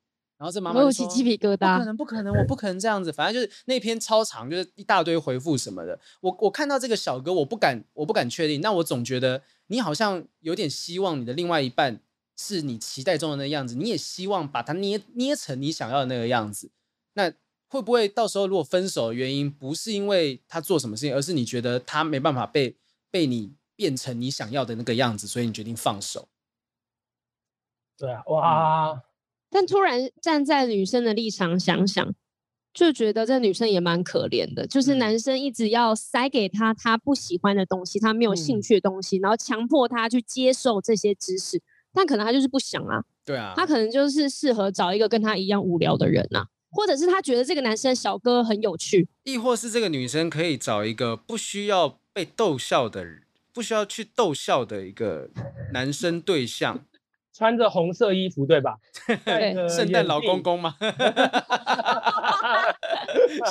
然后这妈妈就说：“起鸡皮疙瘩，不可能，不可能，我不可能这样子。反正就是那篇超长，就是一大堆回复什么的。我我看到这个小哥，我不敢，我不敢确定。那我总觉得你好像有点希望你的另外一半是你期待中的那个样子，你也希望把他捏捏成你想要的那个样子。那会不会到时候如果分手的原因不是因为他做什么事情，而是你觉得他没办法被被你变成你想要的那个样子，所以你决定放手？对啊，哇。嗯”但突然站在女生的立场想想，就觉得这女生也蛮可怜的。就是男生一直要塞给她她不喜欢的东西，她没有兴趣的东西，嗯、然后强迫她去接受这些知识，但可能她就是不想啊。对啊，她可能就是适合找一个跟她一样无聊的人呐、啊，或者是他觉得这个男生小哥很有趣，亦或是这个女生可以找一个不需要被逗笑的人，不需要去逗笑的一个男生对象。穿着红色衣服，对吧？对，圣诞老公公吗？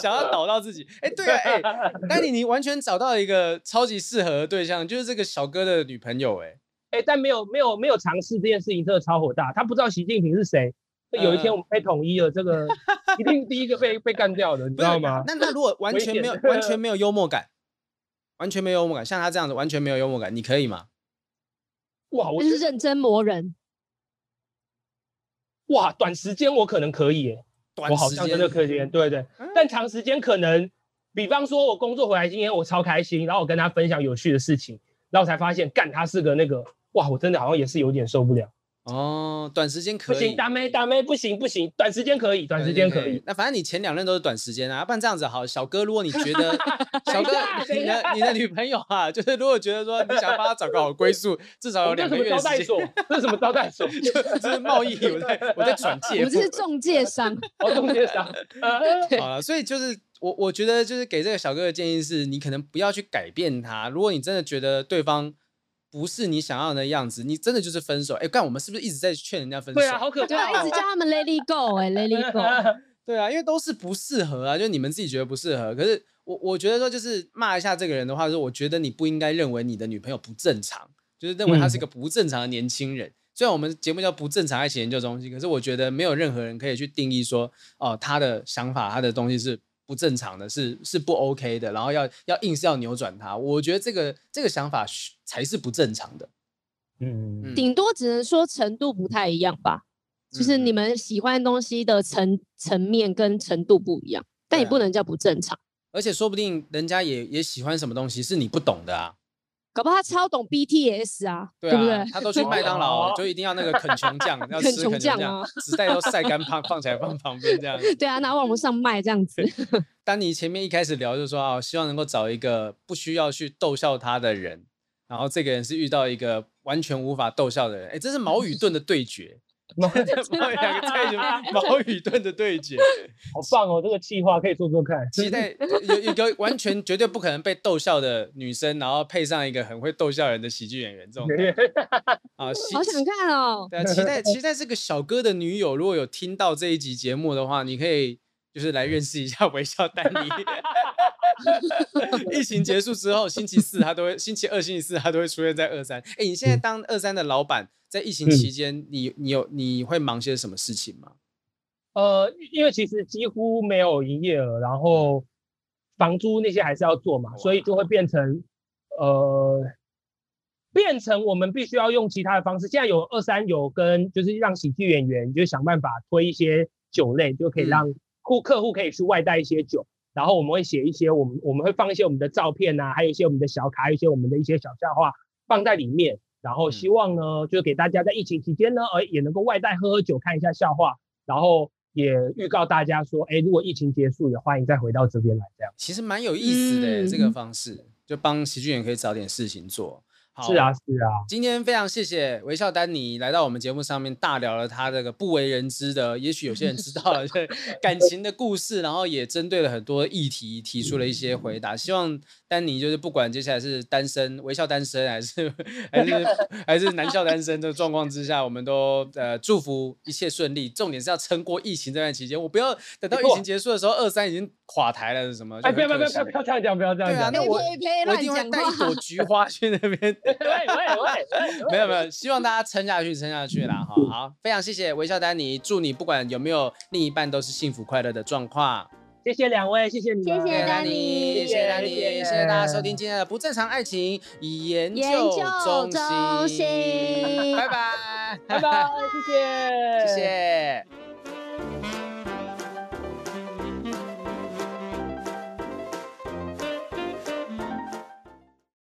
想要导到自己，哎、欸，对啊，哎、欸，丹尼，你完全找到一个超级适合的对象，就是这个小哥的女朋友、欸，哎，哎，但没有，没有，没有尝试这件事情，真的超火大。他不知道习近平是谁，有一天我们被统一了，这个一定第一个被被干掉的，你知道吗？那那如果完全没有，完全没有幽默感，完全没有幽默感，像他这样子完全没有幽默感，你可以吗？哇，我是认真磨人。哇，短时间我可能可以耶，我好像真的可以，对对。嗯、但长时间可能，比方说我工作回来今天我超开心，然后我跟他分享有趣的事情，然后我才发现，干他是个那个，哇，我真的好像也是有点受不了。哦，短时间可以，不行，大妹大妹不行不行，短时间可以，短时间可以。那反正你前两任都是短时间啊，要不然这样子好，小哥，如果你觉得 小哥你的你的女朋友啊，就是如果觉得说你想要帮她找个好归宿，至少有两个月时间。这是什么招待所？这是什么招待所？这是贸易，我在我在转 介。我这是中介商，哦，中介商。好了，所以就是我我觉得就是给这个小哥的建议是，你可能不要去改变他。如果你真的觉得对方。不是你想要的样子，你真的就是分手。哎，干，我们是不是一直在劝人家分手？对啊，好可怕，一直叫他们 let it go，哎，let it go。对啊，因为都是不适合啊，就你们自己觉得不适合。可是我我觉得说，就是骂一下这个人的话，说我觉得你不应该认为你的女朋友不正常，就是认为她是一个不正常的年轻人。嗯虽然我们节目叫不正常爱情研究中心，可是我觉得没有任何人可以去定义说，哦、呃，他的想法，他的东西是不正常的，是是不 OK 的，然后要要硬是要扭转它。我觉得这个这个想法才是不正常的。嗯，顶多只能说程度不太一样吧，就是你们喜欢东西的层层面跟程度不一样，但也不能叫不正常。而且说不定人家也也喜欢什么东西是你不懂的啊，搞不好他超懂 BTS 啊，对，啊不对？他都去麦当劳就一定要那个啃穷酱，要吃肯琼酱啊，纸袋都晒干放放起来放旁边这样。对啊，拿网络上卖这样子。当你前面一开始聊就说啊，希望能够找一个不需要去逗笑他的人，然后这个人是遇到一个完全无法逗笑的人，哎，这是矛与盾的对决。两个在一起，矛与盾的对决，好棒哦！这个计划可以做做看。期待有一个完全绝对不可能被逗笑的女生，然后配上一个很会逗笑人的喜剧演员，这种啊，好想看哦！对啊，期待期待这个小哥的女友如果有听到这一集节目的话，你可以就是来认识一下微笑丹尼。疫情结束之后，星期四他都会，星期二、星期四他都会出现在二三。哎，你现在当二三的老板。在疫情期间，嗯，你你有你会忙些什么事情吗？呃，因为其实几乎没有营业额，然后房租那些还是要做嘛，所以就会变成呃，变成我们必须要用其他的方式。现在有二三有跟就是让喜剧演员就想办法推一些酒类，就可以让顾客户可以去外带一些酒，嗯，然后我们会写一些我们我们会放一些我们的照片啊，还有一些我们的小卡，还有一些我们的一些小笑话放在里面。然后希望呢，嗯、就是给大家在疫情期间呢，呃，也能够外带喝喝酒，看一下笑话，然后也预告大家说，哎，如果疫情结束，也欢迎再回到这边来。这样其实蛮有意思的、嗯、这个方式，就帮喜剧演员可以找点事情做。好是啊，是啊。今天非常谢谢微笑丹尼来到我们节目上面，大聊了他这个不为人知的，也许有些人知道了，感情的故事，然后也针对了很多议题提出了一些回答。希望丹尼就是不管接下来是单身，微笑单身，还是还是还是男校单身的状况之下，我们都呃祝福一切顺利。重点是要撑过疫情这段期间，我不要等到疫情结束的时候，二三已经垮台了是什么？哎，不要不要不要不要这样讲，不要这样讲。对啊，那我我一定会带一朵菊花去那边。对对对，没有没有，希望大家撑下去，撑下去啦哈。好，非常谢谢微笑丹尼，祝你不管有没有另一半都是幸福快乐的状况。谢谢两位，谢谢你们，谢谢丹尼，谢谢丹尼，谢谢。大家收听今天的不正常爱情研究中心，拜拜，拜拜，谢谢，谢谢。